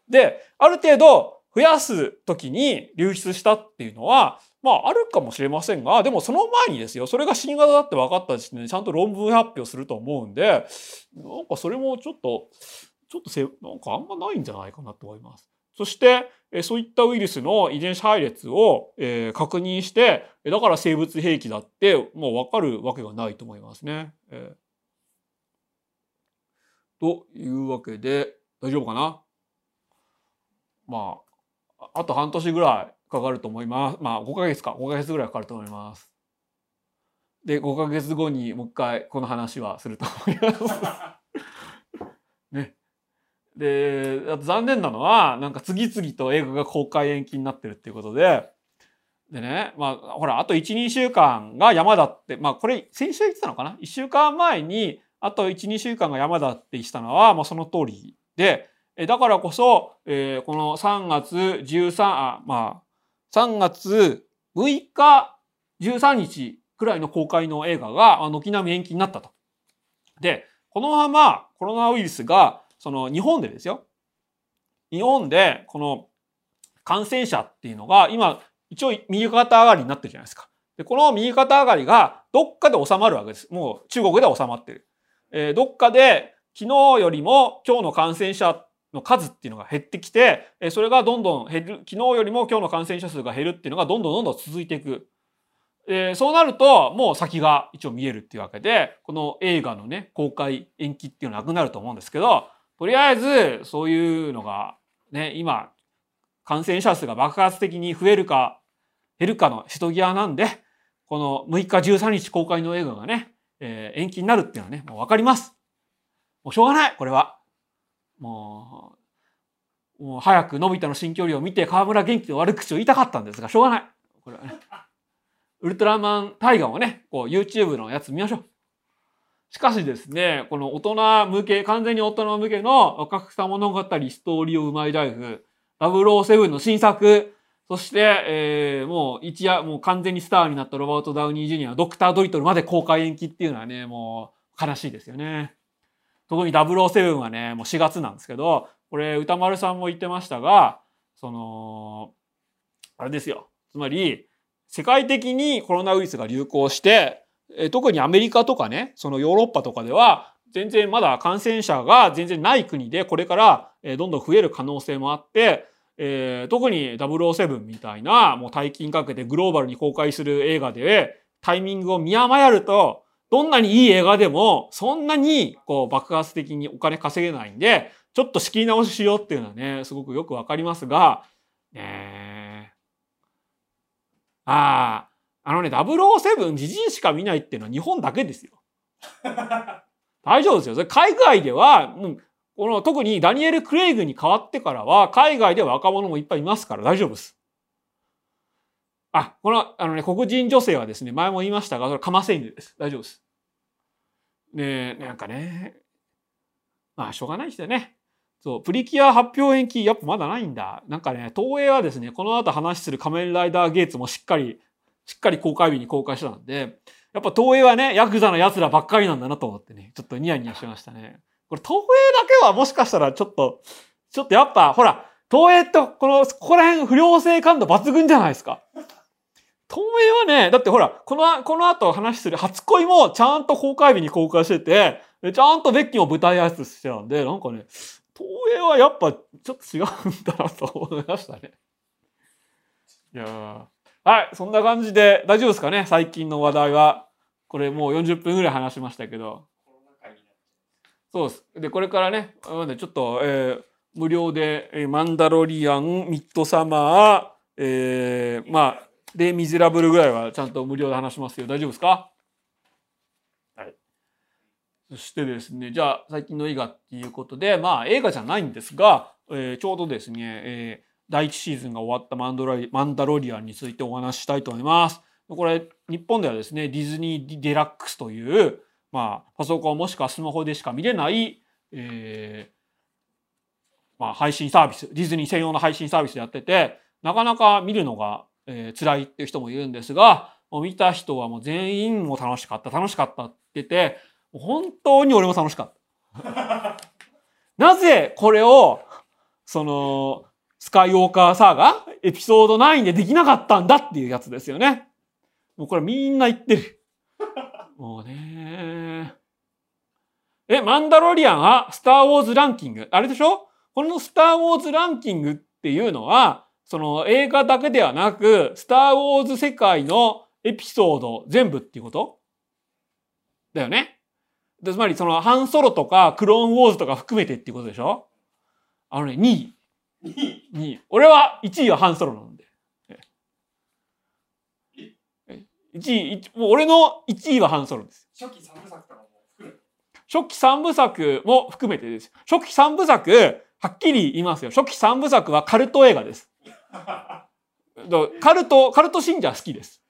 で、ある程度増やすときに流出したっていうのは、まあ、あるかもしれませんが、でもその前にですよ、それが新型だって分かった時点でちゃんと論文発表すると思うんで、なんかそれもちょっと、ちょっとせ、なんかあんまないんじゃないかなと思います。そして、そういったウイルスの遺伝子配列を、確認して、だから生物兵器だって、もう分かるわけがないと思いますね。えー、というわけで、大丈夫かな？まあ、あと半年ぐらいかかると思います。まあ5ヶ月か、5ヶ月ぐらいかかると思います。で、5ヶ月後にもう一回この話はすると思います。ね。で、残念なのは、なんか次々と映画が公開延期になってるっていうことで、でね、まあ、ほら、あと1、2週間が山だって、まあ、これ、先週言ってたのかな ?1 週間前に、あと1、2週間が山だって言ったのは、まあ、その通りで、だからこそ、えー、この3月13、あまあ、3月6日、13日くらいの公開の映画が軒並み延期になったと。で、このままコロナウイルスが、その日本でですよ。日本でこの感染者っていうのが今一応右肩上がりになってるじゃないですか。で、この右肩上がりがどっかで収まるわけです。もう中国で収まってる。えー、どっかで昨日よりも今日の感染者の数っていうのが減ってきて、それがどんどん減る、昨日よりも今日の感染者数が減るっていうのがどんどんどんどん続いていく。えー、そうなると、もう先が一応見えるっていうわけで、この映画のね、公開延期っていうのはなくなると思うんですけど、とりあえず、そういうのが、ね、今、感染者数が爆発的に増えるか、減るかの人際なんで、この6日13日公開の映画がね、えー、延期になるっていうのはね、もうわかります。もうしょうがない、これは。もうもう早くのび太の新距離を見て河村元気の悪口を言いたかったんですが、しょうがない。これはね。ウルトラマンタイガーをね、こう YouTube のやつ見ましょう。しかしですね、この大人向け、完全に大人向けの若草物語ストーリーをうまいライフ、007の新作、そして、えー、もう一夜、もう完全にスターになったロバート・ダウニー・ジュニア、ドクター・ドリトルまで公開延期っていうのはね、もう悲しいですよね。特に007はね、もう4月なんですけど、これ歌丸さんも言ってましたが、その、あれですよ。つまり、世界的にコロナウイルスが流行して、特にアメリカとかね、そのヨーロッパとかでは、全然まだ感染者が全然ない国で、これからどんどん増える可能性もあって、えー、特に007みたいな、もう大金かけてグローバルに公開する映画で、タイミングを見誤ると、どんなにいい映画でも、そんなにこう爆発的にお金稼げないんで、ちょっと仕切り直ししようっていうのはね、すごくよくわかりますが、ねああ、あのね、007じじいしか見ないっていうのは日本だけですよ。大丈夫ですよ。それ海外では、うん、この特にダニエル・クレイグに変わってからは、海外では若者もいっぱいいますから大丈夫です。あ、この、あのね、黒人女性はですね、前も言いましたが、それかませ犬です。大丈夫です。ねなんかね、まあ、しょうがないですよね。そう、プリキュア発表延期、やっぱまだないんだ。なんかね、東映はですね、この後話する仮面ライダーゲーツもしっかり、しっかり公開日に公開したんで、やっぱ東映はね、ヤクザの奴らばっかりなんだなと思ってね、ちょっとニヤニヤしましたね。これ東映だけはもしかしたらちょっと、ちょっとやっぱ、ほら、東映ってこの、ここら辺不良性感度抜群じゃないですか。東映はね、だってほら、この、この後話する初恋もちゃんと公開日に公開してて、ちゃんとベッキーも舞台挨拶してたんで、なんかね、東映はやっぱちょっと違うんだなと思いましたね。いやはい、そんな感じで大丈夫ですかね？最近の話題は。これもう40分ぐらい話しましたけど。そうです。で、これからね、ちょっと、えー、無料で、えー、マンダロリアン、ミッドサマー、えー、まあ、で、ミゼラブルぐらいはちゃんと無料で話しますよ。大丈夫ですか？はい。そしてですね、じゃあ最近の映画っていうことで、まあ映画じゃないんですが、えー、ちょうどですね、えー、第1シーズンが終わったマンドラマンダロリアンについてお話ししたいと思います。これ、日本ではですね、ディズニーデラックスという、まあ、パソコンもしくはスマホでしか見れない、えー、まあ、配信サービス、ディズニー専用の配信サービスでやってて、なかなか見るのがえー、辛いっていう人もいるんですが、もう見た人はもう全員も楽しかった、楽しかったって言って、本当に俺も楽しかった。なぜこれを、その、スカイウォーカーサーガエピソード9でできなかったんだっていうやつですよね。もうこれみんな言ってる。もうねえ、マンダロリアンはスターウォーズランキング。あれでしょ？このスターウォーズランキングっていうのは、その映画だけではなく、スター・ウォーズ世界のエピソード全部っていうこと？だよね。つまりそのハンソロとかクローンウォーズとか含めてっていうことでしょ？あのね、2位。2位。2位。俺は1位はハンソロなんで。1位、もう俺の1位はハンソロです。初期3部作とかも含め初期3部作も含めてです。初期3部作、はっきり言いますよ。初期3部作はカルト映画です。カルト、カルト信者好きです。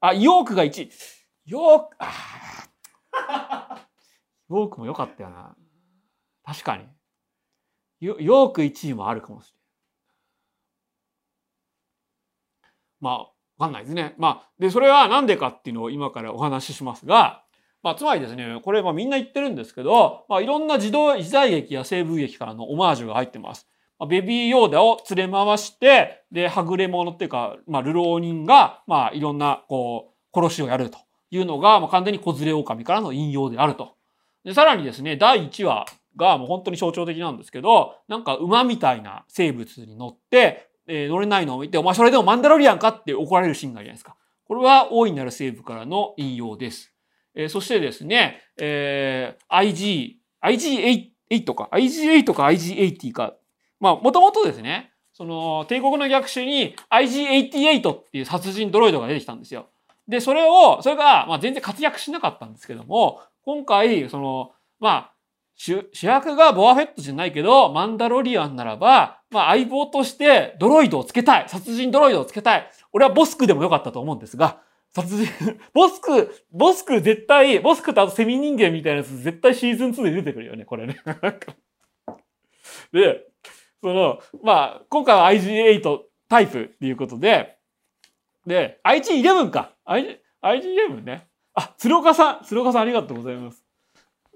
あ、ヨークが1位。ヨーク、あ ヨークも良かったよな。確かに。ヨーク1位もあるかもしれない。まあ、わかんないですね。まあ、で、それはなんでかっていうのを今からお話ししますが、まあ、つまりですね、これ、まあみんな言ってるんですけど、まあいろんな自動、時代劇や西部劇からのオマージュが入ってます。ベビーヨーダを連れ回して、で、はぐれ者っていうか、まあ、流浪人が、まあ、いろんな、こう、殺しをやるというのが、まあ、完全に子連れ狼からの引用であると。で、さらにですね、第1話がもう本当に象徴的なんですけど、なんか馬みたいな生物に乗って、えー、乗れないのを見て、お前それでもマンダロリアンかって怒られるシーンがあるじゃないですか。これは大いなる西部からの引用です。えー、そしてですね、えー、IG、IG8 か、IG8 か IG80 かまあ、もともとですね、その、帝国の逆襲に IG88 っていう殺人ドロイドが出てきたんですよ。で、それを、それが、まあ、全然活躍しなかったんですけども、今回、その、まあ、主役がボアフェットじゃないけど、マンダロリアンならば、まあ相棒としてドロイドをつけたい。殺人ドロイドをつけたい。俺はボスクでもよかったと思うんですが、殺人、ボスク、ボスク絶対、ボスクとあとセミ人間みたいなやつ絶対シーズン2で出てくるよね、これね。で、その、まあ、今回は IG8 タイプっていうことで、で、IG11 か。IG、IG11 ね。あ、鶴岡さん、鶴岡さんありがとうございます。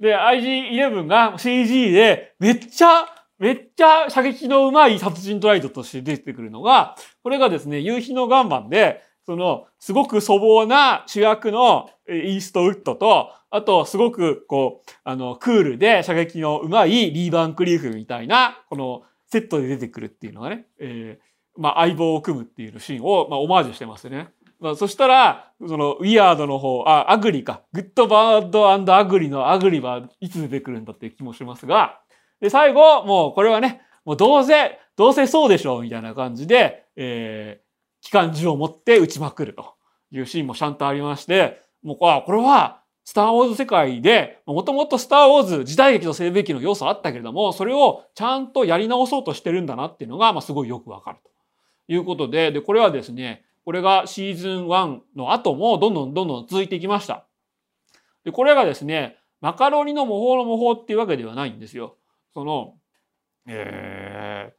で、IG11 が CG でめっちゃ、めっちゃ射撃の上手い殺人トライドとして出てくるのが、これがですね、夕日の岩盤で、その、すごく粗暴な主役のイーストウッドと、あと、すごく、こう、あの、クールで射撃の上手いリーバンクリーフみたいな、この、セットで出てくるっていうのがね、えー、まあ、相棒を組むっていうシーンを、まあ、オマージュしてますね。まあ、そしたら、その、 Weird の方、あ、 Ugly か。 Good Bad Ugly の Ugly はいつ出てくるんだっていう気もしますが、で、最後、もうこれはね、もうどうせ、どうせそうでしょうみたいな感じで、えー、機関銃を持って撃ちまくるというシーンもちゃんとありまして、もう、あ、これは、スター・ウォーズ世界で、もともとスター・ウォーズ時代劇と西部劇の要素あったけれども、それをちゃんとやり直そうとしてるんだなっていうのが、まあ、すごいよくわかるということで、で、これはですね、これがシーズン1の後もどんどんどんどん続いていきました。で、これがですね、マカロニの模倣の模倣っていうわけではないんですよ。その、えー、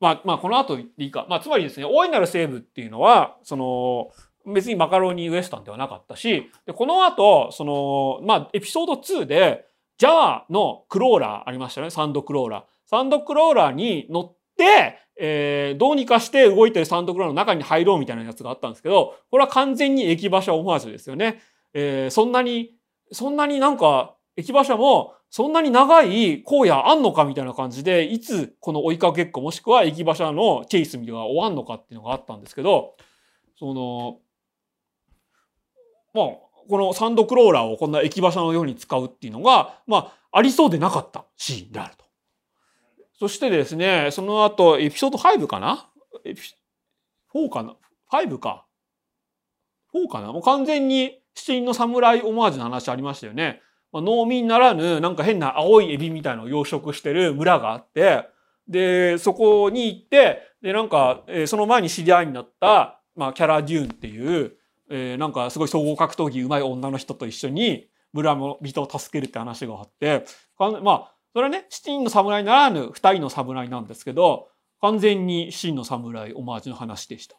まあ、まあ、この後でいいか。まあ、つまりですね、大いなるセーブっていうのは、その、別にマカロニウエスタンではなかったし、でこの後、その、まあ、エピソード2で、ジャワのクローラーありましたね、サンドクローラー。サンドクローラーに乗って、えー、どうにかして動いてるサンドクローラーの中に入ろうみたいなやつがあったんですけど、これは完全に駅馬車オマージュですよね。えー、そんなに、そんなになんか、駅馬車も、そんなに長い荒野あんのかみたいな感じで、いつこの追いかけっこもしくは駅馬車のチェイスみたいなのが終わんのかっていうのがあったんですけど、その、まあ、このサンドクローラーをこんな駅馬車のように使うっていうのが、まあ、ありそうでなかったシーンであると。そしてですね、その後、エピソード5かな？エピ ?4 かな ?5 か。4かな？もう完全に七人の侍オマージュの話ありましたよね。まあ、農民ならぬ、なんか変な青いエビみたいのを養殖してる村があって、で、そこに行って、で、なんか、えー、その前に知り合いになった、まあ、キャラデューンっていう、えー、なんかすごい総合格闘技上手い女の人と一緒に村人を助けるって話があって、まあ、それはね、七人の侍ならぬ二人の侍なんですけど、完全に七人の侍オマージュの話でした。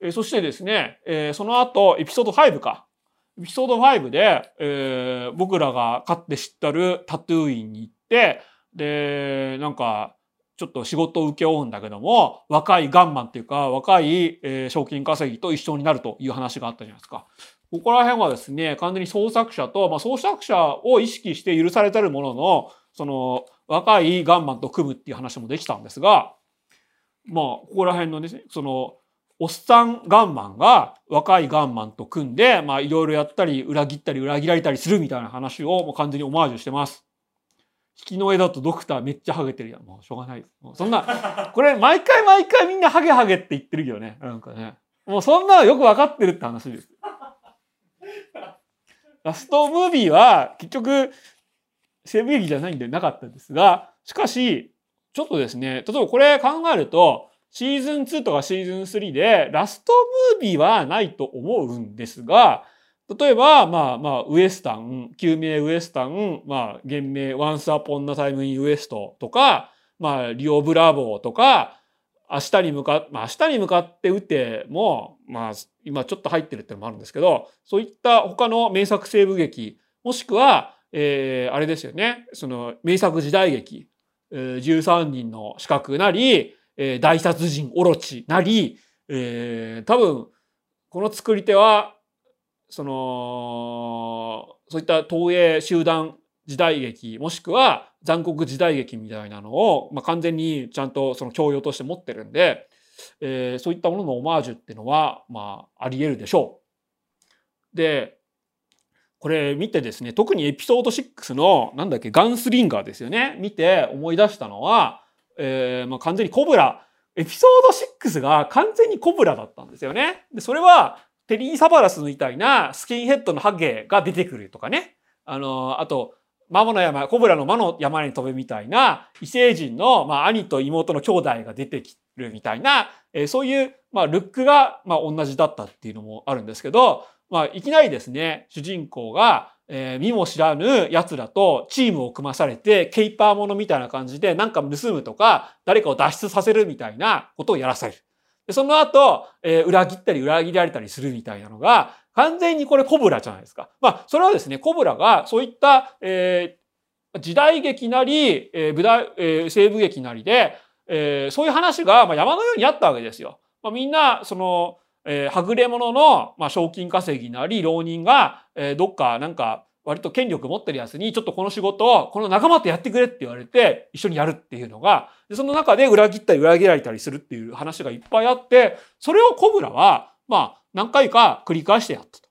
えー、そしてですね、えー、その後、エピソード5か。エピソード5で、えー、僕らが飼って知ったるタトゥーインに行って、で、なんか、ちょっと仕事を請け負うんだけども、若いガンマンっていうか、若い、えー、賞金稼ぎと一緒になるという話があったじゃないですか。ここら辺はですね、完全に創作者と、まあ、創作者を意識して許されてるものの、その、若いガンマンと組むっていう話もできたんですが、まあ、ここら辺のね、その、おっさんガンマンが若いガンマンと組んで、まあ、いろいろやったり、裏切ったり、裏切られたりするみたいな話をもう完全にオマージュしてます。引きの絵だとドクターめっちゃハゲてるやん。もうしょうがない。もうそんな、これ毎回毎回みんなハゲハゲって言ってるけどね。なんかね。もうそんなよくわかってるって話です。ラストムービーは結局西部劇じゃないんでなかったんですが、しかし、ちょっとですね、例えばこれ考えると、シーズン2とかシーズン3でラストムービーはないと思うんですが、例えば、まあまあ、ウエスタン、救命ウエスタン、まあ、原名、Once Upon a Time in West とか、まあ、リオブラボーとか、明日に向か、まあ、明日に向かって打っても、まあ、今ちょっと入ってるってのもあるんですけど、そういった他の名作西部劇、もしくは、えー、あれですよね、その名作時代劇、えー、13人の資格なり、えー、大殺人オロチなり、えー、多分、この作り手は、その、そういった東映集団時代劇、もしくは残酷時代劇みたいなのを、まあ、完全にちゃんとその教養として持ってるんで、えー、そういったもののオマージュっていうのは、まあ、あり得るでしょう。で、これ見てですね、特にエピソード6の、なんだっけ、ガンスリンガーですよね。見て思い出したのは、えー、まあ、完全にコブラ、エピソード6が完全にコブラだったんですよね。で、それは、テリー・サバラスみたいなスキンヘッドのハゲが出てくるとかね。あの、あと、魔の山、コブラの魔の山に飛べみたいな、異星人の、まあ、兄と妹の兄弟が出てきるみたいな、えー、そういう、まあ、ルックが、まあ、同じだったっていうのもあるんですけど、まあ、いきなりですね、主人公が、えー、見も知らぬ奴らとチームを組まされて、ケイパーものみたいな感じで、なんか盗むとか、誰かを脱出させるみたいなことをやらされる。でその後、えー、裏切ったり裏切られたりするみたいなのが、完全にこれコブラじゃないですか。まあ、それはですね、コブラがそういった、えー、時代劇なり、えー、武大、えー、西部劇なりで、えー、そういう話が、まあ、山のようにあったわけですよ。まあ、みんな、その、えー、はぐれ者の、まあ、賞金稼ぎなり、浪人が、えー、どっか、なんか、割と権力持ってるやつに、ちょっとこの仕事を、この仲間とやってくれって言われて、一緒にやるっていうのが、でその中で裏切ったり裏切られたりするっていう話がいっぱいあって、それをコブラは、まあ、何回か繰り返してやったと。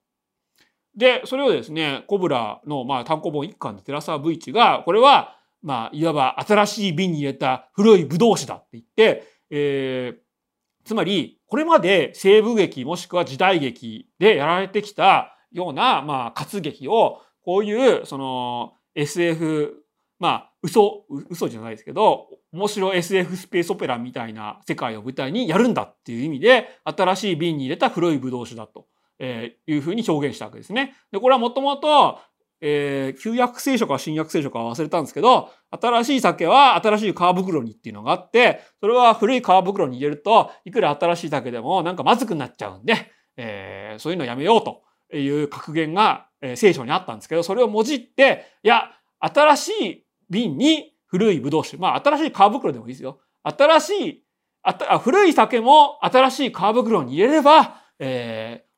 で、それをですね、コブラの、まあ、単行本一巻の寺沢 V 一が、これは、まあ、いわば新しい瓶に入れた古い武道士だって言って、えー、つまり、これまで西部劇もしくは時代劇でやられてきたような、まあ、活劇を、こういう、その、SF、まあ、嘘、嘘じゃないですけど、面白 SF スペースオペラみたいな世界を舞台にやるんだっていう意味で、新しい瓶に入れた古い武道酒だとえいうふうに表現したわけですね。で、これはもともと、えー、旧約聖書か新約聖書か忘れたんですけど、新しい酒は新しい皮袋にっていうのがあって、それは古い皮袋に入れると、いくら新しい酒でもなんかまずくなっちゃうんで、えー、そういうのやめようという格言が、えー、聖書にあったんですけど、それをもじって、いや、新しい瓶に古いブドウ酒、まあ新しい皮袋でもいいですよ。新しい、あた古い酒も新しい皮袋に入れれば、えー、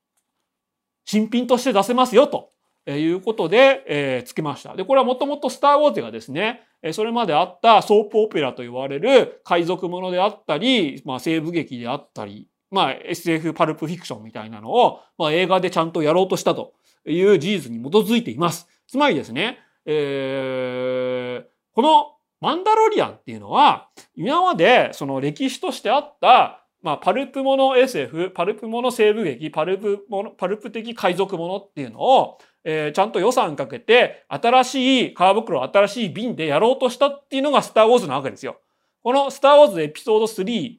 新品として出せますよということで、えー、つけました。で、これはもともとスターウォーズがですね、それまであったソープオペラと言われる海賊ものであったり、まあ西部劇であったり、まあ SF パルプフィクションみたいなのを、まあ映画でちゃんとやろうとしたという事実に基づいています。つまりですね、えー、このマンダロリアンっていうのは、今までその歴史としてあった、まあ、パルプもの SF、パルプもの西部劇、パルプもの、パルプ的海賊ものっていうのを、えー、ちゃんと予算かけて、新しい皮袋、新しい瓶でやろうとしたっていうのがスターウォーズなわけですよ。このスターウォーズエピソード3、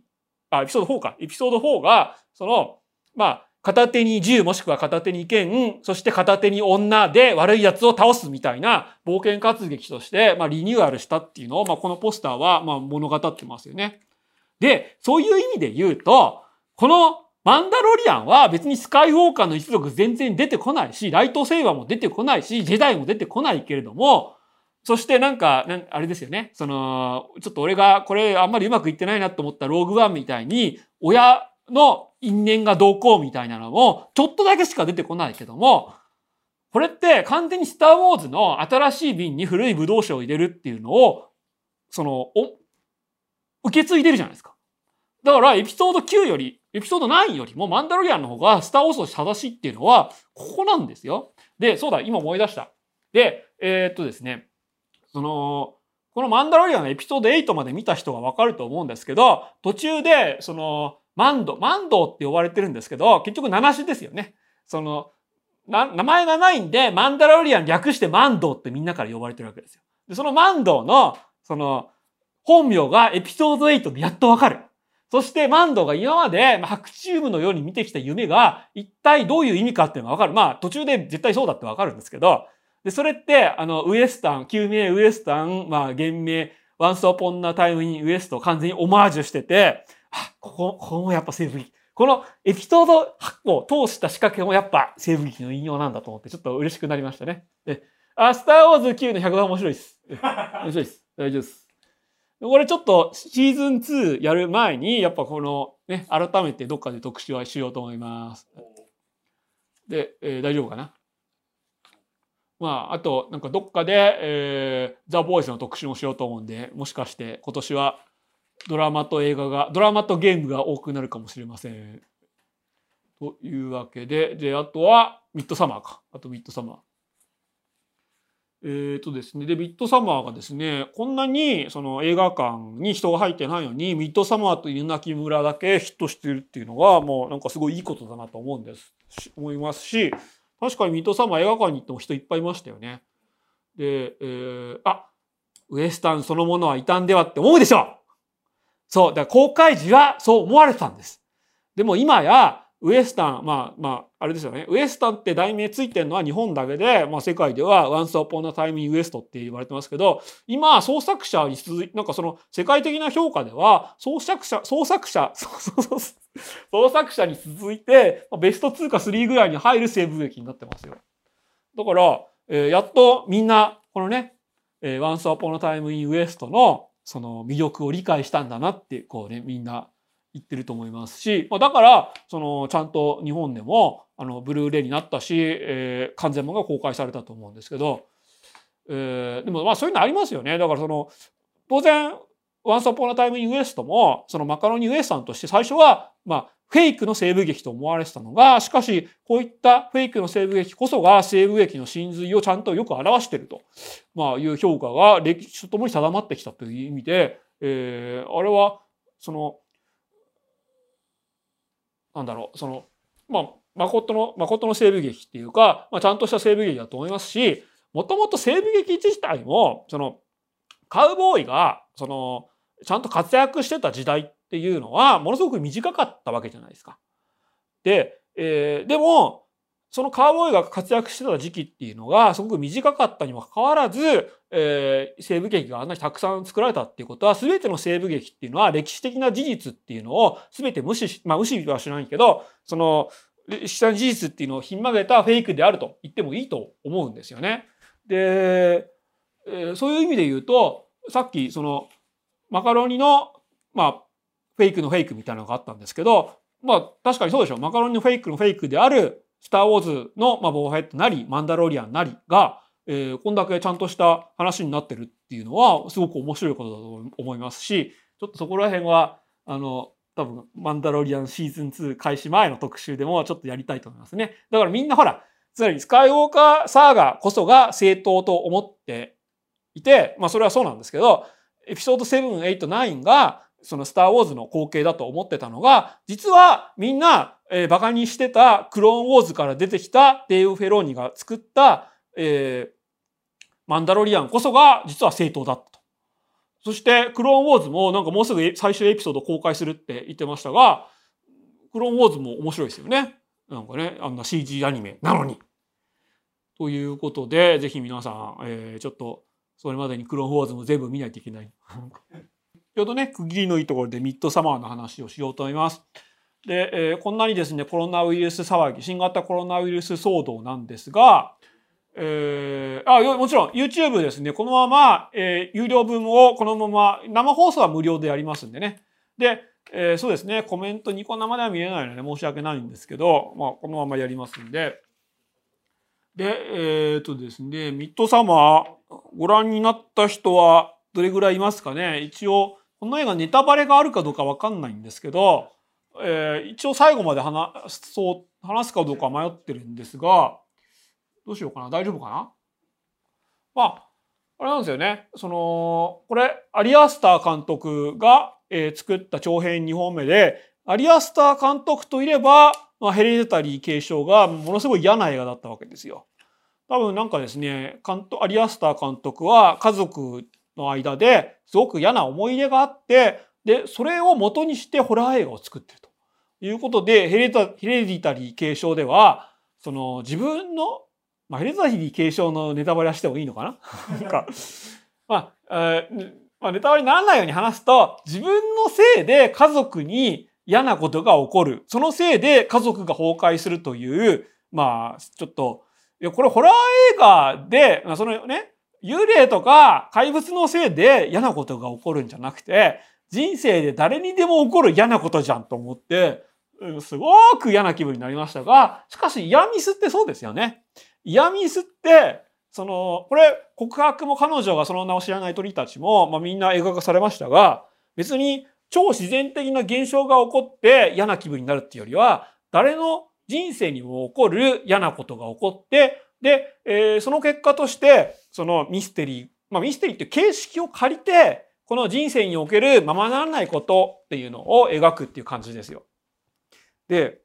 あ、エピソード4か。エピソード4が、その、まあ、片手に銃もしくは片手に剣、そして片手に女で悪い奴を倒すみたいな冒険活劇として、まあ、リニューアルしたっていうのを、まあ、このポスターは、まあ、物語ってますよね。で、そういう意味で言うと、このマンダロリアンは別にスカイウォーカーの一族全然出てこないし、ライトセイバーも出てこないし、ジェダイも出てこないけれども、そしてなんか、あれですよね。その、ちょっと俺がこれあんまりうまくいってないなと思ったローグワンみたいに、親の因縁がどうこうみたいなのも、ちょっとだけしか出てこないけども、これって完全にスターウォーズの新しい瓶に古いブドウ酒を入れるっていうのを、その、お、受け継いでるじゃないですか。だからエピソード9より、エピソード9よりもマンダロリアンの方がスターウォーズと正しいっていうのは、ここなんですよ。で、そうだ、今思い出した。で、えー、っとですね、その、このマンダロリアンのエピソード8まで見た人がわかると思うんですけど、途中で、その、マンド、マンドって呼ばれてるんですけど、結局七種ですよね。その、名前がないんで、マンダロリアン略してマンドってみんなから呼ばれてるわけですよ。で、そのマンドの、その、本名がエピソード8でやっとわかる。そしてマンドが今まで白チーブのように見てきた夢が一体どういう意味かっていうのがわかる。まあ途中で絶対そうだってわかるんですけど、で、それって、あの、ウエスタン、救命ウエスタン、まあ、原名、ワンスオポンナタイムインウエストを完全にオマージュしてて、あ、ここ、ここもやっぱ西部劇。このエピソード8個を通した仕掛けもやっぱ西部劇の引用なんだと思ってちょっと嬉しくなりましたね。で、あ、スターウォーズ9の100番面白いです。面白いです。大丈夫です。これちょっとシーズン2やる前に、やっぱこのね、改めてどっかで特集はしようと思います。で、えー、大丈夫かな？まあ、あと、なんかどっかで、えー、ザ・ボーイズの特集もしようと思うんで、もしかして今年はドラマと映画が、ドラマとゲームが多くなるかもしれません。というわけで、で、あとはミッドサマーか。あとミッドサマー。えっ、ー、とですね。で、ミッドサマーがですね、こんなにその映画館に人が入ってないのに、ミッドサマーと犬鳴村だけヒットしてるっていうのが、もうなんかすごいいいことだなと思うんです。思いますし、確かにミッドサマー映画館に行っても人いっぱいいましたよね。で、えー、あ、ウエスタンそのものは異端ではって思うでしょうそう。だから公開時はそう思われてたんです。でも今や、ウエスタン、まあまあ、あれですよね。ウエスタンって題名ついてるのは日本だけで、まあ世界では Once Upon a Time in West って言われてますけど、今、創作者に続いなんかその世界的な評価では、創作者、創作者、そうそうそう、創作者に続いて、ベスト2か3ぐらいに入る西部劇になってますよ。だから、えーやっとみんな、このね、えー Once Upon a Time in West のその魅力を理解したんだなって、こうね、みんな言ってると思いますし、まあ、だから、その、ちゃんと日本でも、あの、ブルーレイになったし、えー完全版が公開されたと思うんですけど、えーでもまあそういうのありますよね。だからその、当然、Once Upon a Time in West も、そのマカロニウエスタンとして最初は、まあ、フェイクの西部劇と思われてたのが、しかし、こういったフェイクの西部劇こそが西部劇の真髄をちゃんとよく表してると、まあ、いう評価が歴史とともに定まってきたという意味で、えーあれは、その、なんだろう、その、まあ、誠の、誠の西部劇っていうか、まあ、ちゃんとした西部劇だと思いますし、もともと西部劇自体も、その、カウボーイが、その、ちゃんと活躍してた時代っていうのは、ものすごく短かったわけじゃないですか。で、えーでも、そのカウボーイが活躍してた時期っていうのが、すごく短かったにもかかわらず、えー西部劇があんなにたくさん作られたっていうことは、全ての西部劇っていうのは歴史的な事実っていうのを全て無視し、まあ無視はしないけど、その、歴史的な事実っていうのをひん曲げたフェイクであると言ってもいいと思うんですよね。で、えーそういう意味で言うと、さっきその、マカロニの、まあ、フェイクのフェイクみたいなのがあったんですけど、まあ確かにそうでしょう。マカロニのフェイクのフェイクである、スター・ウォーズの、まあ、ボーヘッドなり、マンダロリアンなりが、えーこんだけちゃんとした話になってるっていうのは、すごく面白いことだと思いますし、ちょっとそこら辺は、あの、多分、マンダロリアンシーズン2開始前の特集でもちょっとやりたいと思いますね。だからみんなほら、つまりスカイウォーカーサーガこそが正当と思っていて、まあそれはそうなんですけど、エピソード7、8、9が、そのスター・ウォーズの後継だと思ってたのが、実はみんな、えー、バカにしてたクローン・ウォーズから出てきたデイブ・フェローニが作った、えーマンダロリアンこそが実は正当だったと。そして、クローン・ウォーズもなんかもうすぐ最終エピソード公開するって言ってましたが、クローン・ウォーズも面白いですよね。なんかね、あんな CG アニメなのに。ということで、ぜひ皆さん、えーちょっと、それまでにクローン・ウォーズも全部見ないといけない。ちょうどね、区切りのいいところでミッドサマーの話をしようと思います。で、えーこんなにですね、コロナウイルス騒ぎ、新型コロナウイルス騒動なんですが、えーあ、もちろん YouTube ですね、このまま、えー有料分をこのまま、生放送は無料でやりますんでね。で、えーそうですね、コメントニコ生では見れないので申し訳ないんですけど、まあ、このままやりますんで。で、えっ、とですね、ミッドサマーご覧になった人はどれぐらいいますかね？一応、この映画ネタバレがあるかどうかわかんないんですけど、えー一応最後まで話そう話すかどうか迷ってるんですが、どうしようかな？大丈夫かな？まあ、あれなんですよね。その、これ、アリアスター監督が、えー作った長編2本目で、アリアスター監督といれば、まあ、ヘレデタリー継承がものすごい嫌な映画だったわけですよ。多分なんかですね、監督アリアスター監督は家族の間ですごく嫌な思い出があって、で、それを元にしてホラー映画を作ってると。いうことで、ヘレタヘレディタリー継承では、その自分の、まあ、ヘレディタリー継承のネタバレはしてもいいのかな？なんか、まあ、えーまあ、ネタバレにならないように話すと、自分のせいで家族に嫌なことが起こる。そのせいで家族が崩壊するという、まあ、ちょっと、いや、これホラー映画で、そのね、幽霊とか怪物のせいで嫌なことが起こるんじゃなくて、人生で誰にでも起こる嫌なことじゃんと思って、うんすごく嫌な気分になりましたが、しかし嫌ミスってそうですよね。嫌ミスって、その、これ、告白も彼女がその名を知らない鳥たちも、まあみんな映画化されましたが、別に超自然的な現象が起こって嫌な気分になるっていうよりは、誰の人生にも起こる嫌なことが起こって、で、えーその結果として、そのミステリー、まあミステリーっていう形式を借りて、この人生におけるままならないことっていうのを描くっていう感じですよ。で、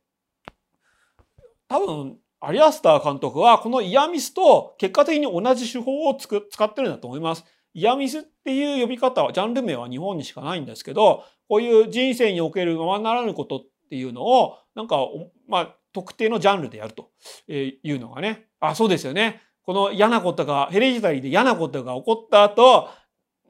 多分、アリアスター監督はこのイヤミスと結果的に同じ手法をつく使ってるんだと思います。イヤミスっていう呼び方は、ジャンル名は日本にしかないんですけど、こういう人生におけるままならぬことっていうのを、なんか、まあ、特定のジャンルでやるというのがね。あ、そうですよね。この嫌なことが、ヘレジタリーで嫌なことが起こった後、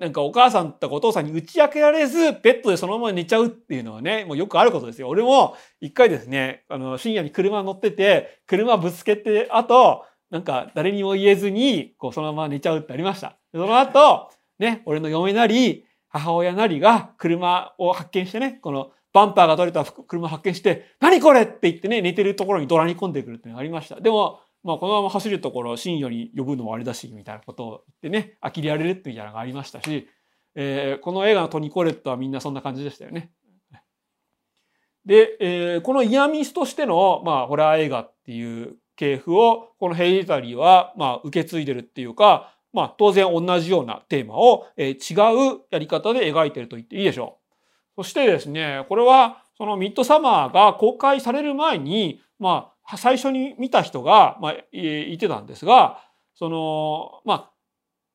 なんかお母さんとかお父さんに打ち明けられず、ベッドでそのまま寝ちゃうっていうのはね、もうよくあることですよ。俺も一回ですね、あの、深夜に車乗ってて、車ぶつけて、あと、なんか誰にも言えずに、こうそのまま寝ちゃうってありました。その後、ね、俺の嫁なり、母親なりが車を発見してね、このバンパーが取れた車を発見して、何これって言ってね、寝てるところにドラに込んでくるっていうのがありました。でも、まあ、このまま走るところ、深夜に呼ぶのもあれだし、みたいなことを言ってね、呆れられるっていなのがありましたし、えー、この映画のトニコレットはみんなそんな感じでしたよね。で、えー、このイヤミスとしての、まあ、ホラー映画っていう系譜を、このヘイリタリーは、まあ、受け継いでるっていうか、まあ、当然同じようなテーマを、え、違うやり方で描いてると言っていいでしょう。そしてですね、これは、そのミッドサマーが公開される前に、まあ、最初に見た人が、まあ、いてたんですが、その、まあ、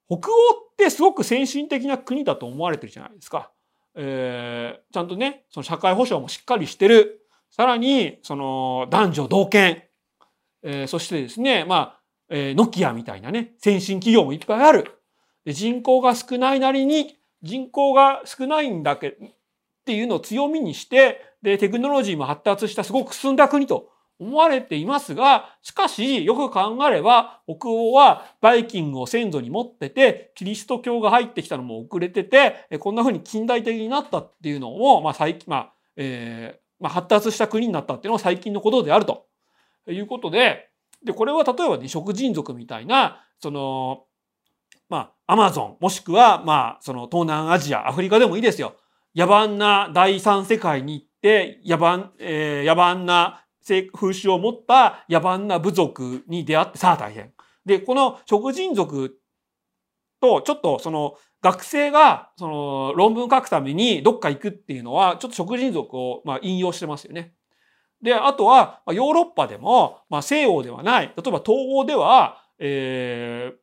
北欧ってすごく先進的な国だと思われてるじゃないですか。えー、ちゃんとね、その社会保障もしっかりしてる。さらに、その男女同権。えー、そしてですね、まあ、えー、ノキアみたいなね、先進企業もいっぱいある。で人口が少ないなりに、人口が少ないんだけっていうのを強みにして、で、テクノロジーも発達したすごく進んだ国と思われていますが、しかし、よく考えれば、北欧はバイキングを先祖に持ってて、キリスト教が入ってきたのも遅れてて、こんな風に近代的になったっていうのも、まあ最近、まあ、えー、まあ発達した国になったっていうのは最近のことであるということで、で、これは例えばね、食人族みたいな、その、まあ、アマゾン、もしくは、まあ、その東南アジア、アフリカでもいいですよ。野蛮な第三世界に行って、野蛮、えー、野蛮な風習を持った野蛮な部族に出会ってさあ大変。で、この食人族とちょっとその学生がその論文書くためにどっか行くっていうのはちょっと食人族をまあ引用してますよね。で、あとはヨーロッパでも、まあ、西欧ではない、例えば東欧では、えー、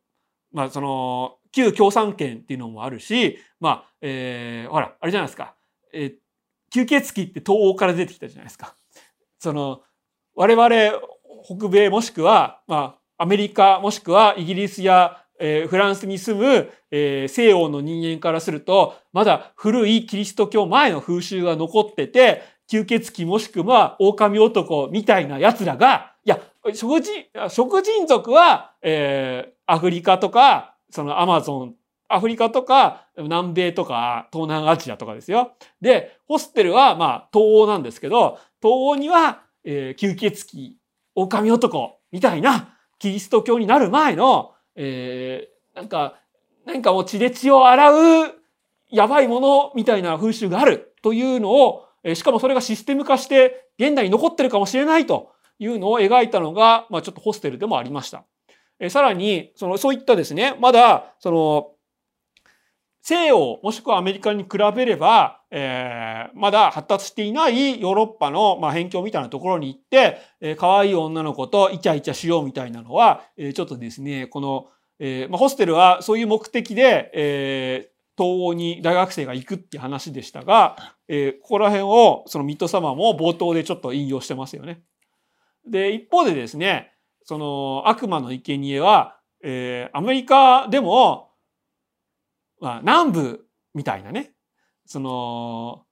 まあその旧共産圏っていうのもあるし、まあ、えー、ほら、あれじゃないですか。えー、吸血鬼って東欧から出てきたじゃないですか。その、我々北米もしくは、まあ、アメリカもしくはイギリスや、えー、フランスに住む、えー、西欧の人間からすると、まだ古いキリスト教前の風習が残ってて、吸血鬼もしくは狼男みたいな奴らが、いや、食人、食人族は、えー、アフリカとか、そのアマゾン、アフリカとか南米とか東南アジアとかですよ。で、ホステルはまあ東欧なんですけど、東欧にはえー、吸血鬼、狼男みたいなキリスト教になる前の、えー、なんか、何かもう血で血を洗うやばいものみたいな風習があるというのを、え、しかもそれがシステム化して現代に残ってるかもしれないというのを描いたのが、まあちょっとホステルでもありました。え、さらに、その、そういったですね、まだ、その、西洋もしくはアメリカに比べれば、えー、まだ発達していないヨーロッパの、まあ、辺境みたいなところに行って、えー、可愛い女の子とイチャイチャしようみたいなのは、えー、ちょっとですね、この、えーまあ、ホステルはそういう目的で、えー、東欧に大学生が行くって話でしたが、えー、ここら辺をそのミッドサマーも冒頭でちょっと引用してますよね。で、一方でですね、その悪魔の生贄は、えー、アメリカでもまあ、南部みたいなね、その、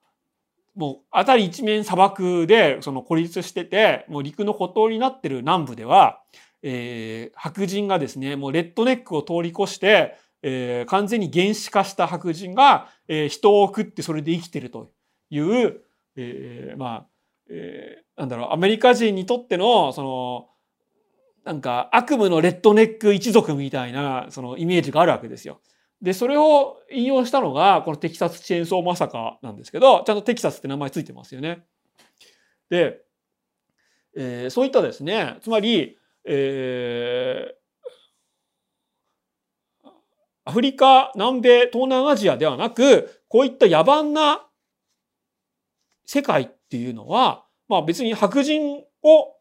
もう辺り一面砂漠でその孤立してて、もう陸の孤島になってる南部では、えー、白人がですね、もうレッドネックを通り越して、えー、完全に原始化した白人が、えー、人を食ってそれで生きてるという、えー、まあ、えー、なんだろう、アメリカ人にとっての、その、なんか悪夢のレッドネック一族みたいな、そのイメージがあるわけですよ。で、それを引用したのが、このテキサスチェーンソーマサカなんですけど、ちゃんとテキサスって名前ついてますよね。で、えー、そういったですね、つまり、えー、アフリカ、南米、東南アジアではなく、こういった野蛮な世界っていうのは、まあ別に白人を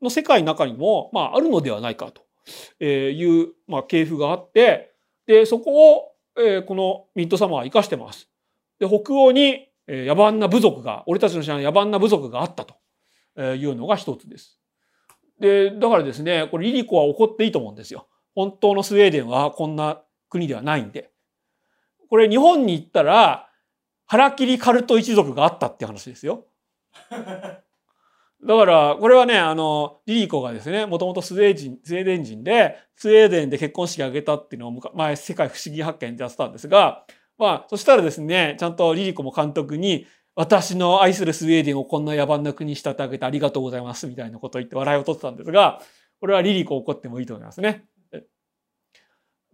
の世界の中にも、まあ、あるのではないかという、まあ、系譜があって、で、そこを、えー、このミッドサマーは生かしてます。で、北欧に、え、野蛮な部族が、俺たちの知らない野蛮な部族があったというのが一つです。で、だからですね、これリリコは怒っていいと思うんですよ。本当のスウェーデンはこんな国ではないんで。これ日本に行ったら、腹切りカルト一族があったって話ですよ。だから、これはね、あの、リリコがですね、もともとスウェーデンスウェーデン人で、スウェーデンで結婚式を挙げたっていうのを前、世界不思議発見でやってたんですが、まあ、そしたらですね、ちゃんとリリコも監督に、私の愛するスウェーデンをこんな野蛮な国に仕立て上げてありがとうございますみたいなことを言って笑いを取ってたんですが、これはリリコ怒ってもいいと思いますね。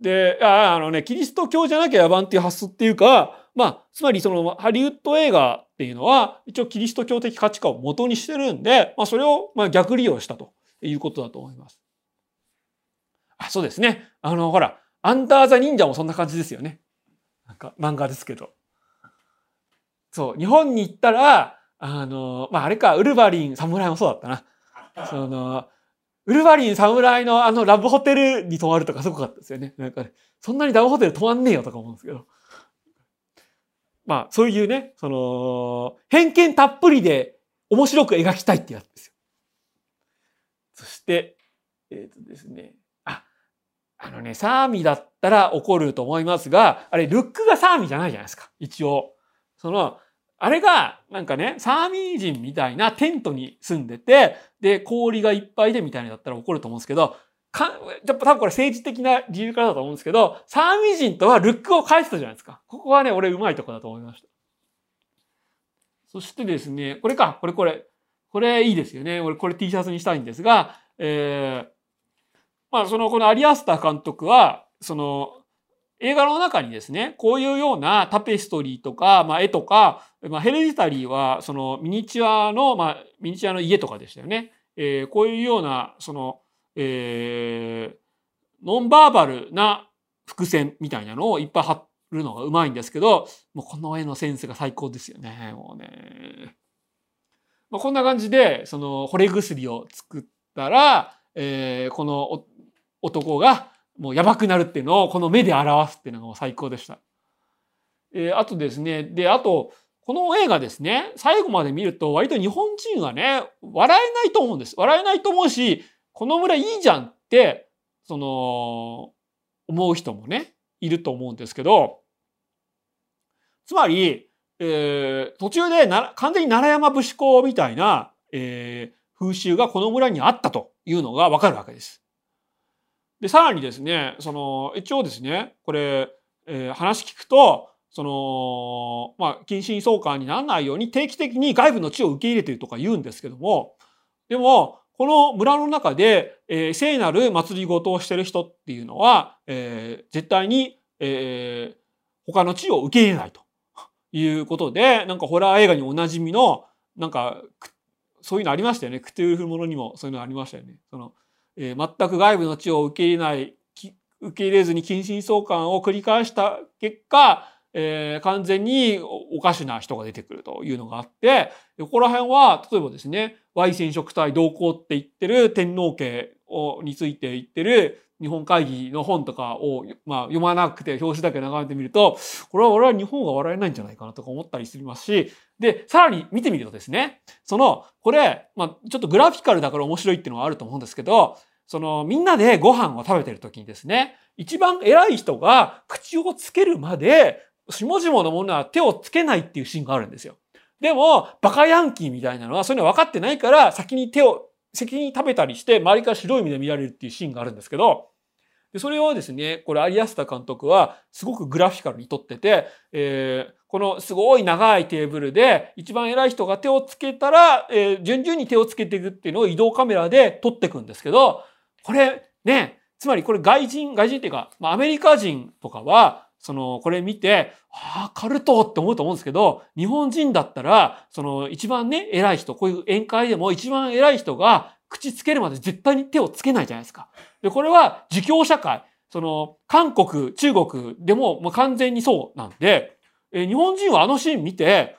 で、ああのね、キリスト教じゃなきゃ野蛮っていう発想っていうか、まあ、つまりそのハリウッド映画っていうのは一応キリスト教的価値観を元にしてるんで、まあそれをまあ逆利用したということだと思います。あ、そうですね。あの、ほら、アンダーザ忍者もそんな感じですよね。なんか漫画ですけど。そう、日本に行ったら、あの、まああれか、ウルヴァリン、侍もそうだったな。その、ウルヴァリン侍のあのラブホテルに泊まるとかすごかったですよね。なんかね、そんなにラブホテル泊まんねえよとか思うんですけど。まあ、そういうね、その、偏見たっぷりで面白く描きたいってやつですよ。そして、えっ、ー、とですね、あ、あのね、サーミだったら怒ると思いますが、あれ、ルックがサーミじゃないじゃないですか、一応。その、あれが、なんかね、サーミー人みたいなテントに住んでて、で、氷がいっぱいでみたいなだったら怒ると思うんですけど、か、やっぱ多分これ政治的な理由からだと思うんですけど、サーミー人とはルックを返したじゃないですか。ここはね、俺うまいとこだと思いました。そしてですね、これか、これこれ。これいいですよね。俺これ T シャツにしたいんですが、えー、まあその、このアリアスター監督は、その、映画の中にですね、こういうようなタペストリーとか、まあ、絵とか、まあ、ヘレディタリーは、そのミニチュアの、まあ、ミニチュアの家とかでしたよね。えー、こういうような、その、えー、ノンバーバルな伏線みたいなのをいっぱい貼るのがうまいんですけど、もうこの絵のセンスが最高ですよね、もうね。まあ、こんな感じで、その、惚れ薬を作ったら、えー、この男がもうやばくなるっていうのをこの目で表すっていうのが最高でした。えー、あとですね、で、あと、この映画ですね、最後まで見ると割と日本人はね、笑えないと思うんです。笑えないと思うし、この村いいじゃんって、その、思う人もね、いると思うんですけど、つまり、えー、途中でな完全に奈良山武士公みたいな、えー、風習がこの村にあったというのがわかるわけです。で、さらにですね、その、一応ですね、これ、えー、話聞くと、その、まあ、近親相関にならないように定期的に外部の地を受け入れているとか言うんですけども、でも、この村の中で、えー、聖なる祭りごとをしてる人っていうのは、えー、絶対に、えー、他の地を受け入れないということで、なんかホラー映画におなじみの、なんか、そういうのありましたよね。クトゥーフものにもそういうのありましたよね。その、えー、全く外部の地を受け入れない、受け入れずに近親相関を繰り返した結果、えー、完全におかしな人が出てくるというのがあって、ここら辺は、例えばですね、Y 染色体同行って言ってる天皇家をについて言ってる日本会議の本とかを、まあ、読まなくて表紙だけ眺めてみると、これは俺は日本が笑えないんじゃないかなとか思ったりしますし、で、さらに見てみるとですね、その、これ、まあ、ちょっとグラフィカルだから面白いっていうのはあると思うんですけど、その、みんなでご飯を食べてる時にですね、一番偉い人が口をつけるまで下々のものは手をつけないっていうシーンがあるんですよ。でも、バカヤンキーみたいなのは、そういうの分かってないから、先に手を、先に食べたりして、周りから白い目で見られるっていうシーンがあるんですけど、でそれをですね、これ、アリアスタ監督は、すごくグラフィカルに撮ってて、えー、このすごい長いテーブルで、一番偉い人が手をつけたら、えー、順々に手をつけていくっていうのを移動カメラで撮っていくんですけど、これ、ね、つまりこれ外人、外人っていうか、まあ、アメリカ人とかは、その、これ見て、ああ、カルトって思うと思うんですけど、日本人だったら、その、一番ね、偉い人、こういう宴会でも一番偉い人が口つけるまで絶対に手をつけないじゃないですか。で、これは、儒教社会、その、韓国、中国でも、もう完全にそうなんで、え日本人はあのシーン見て、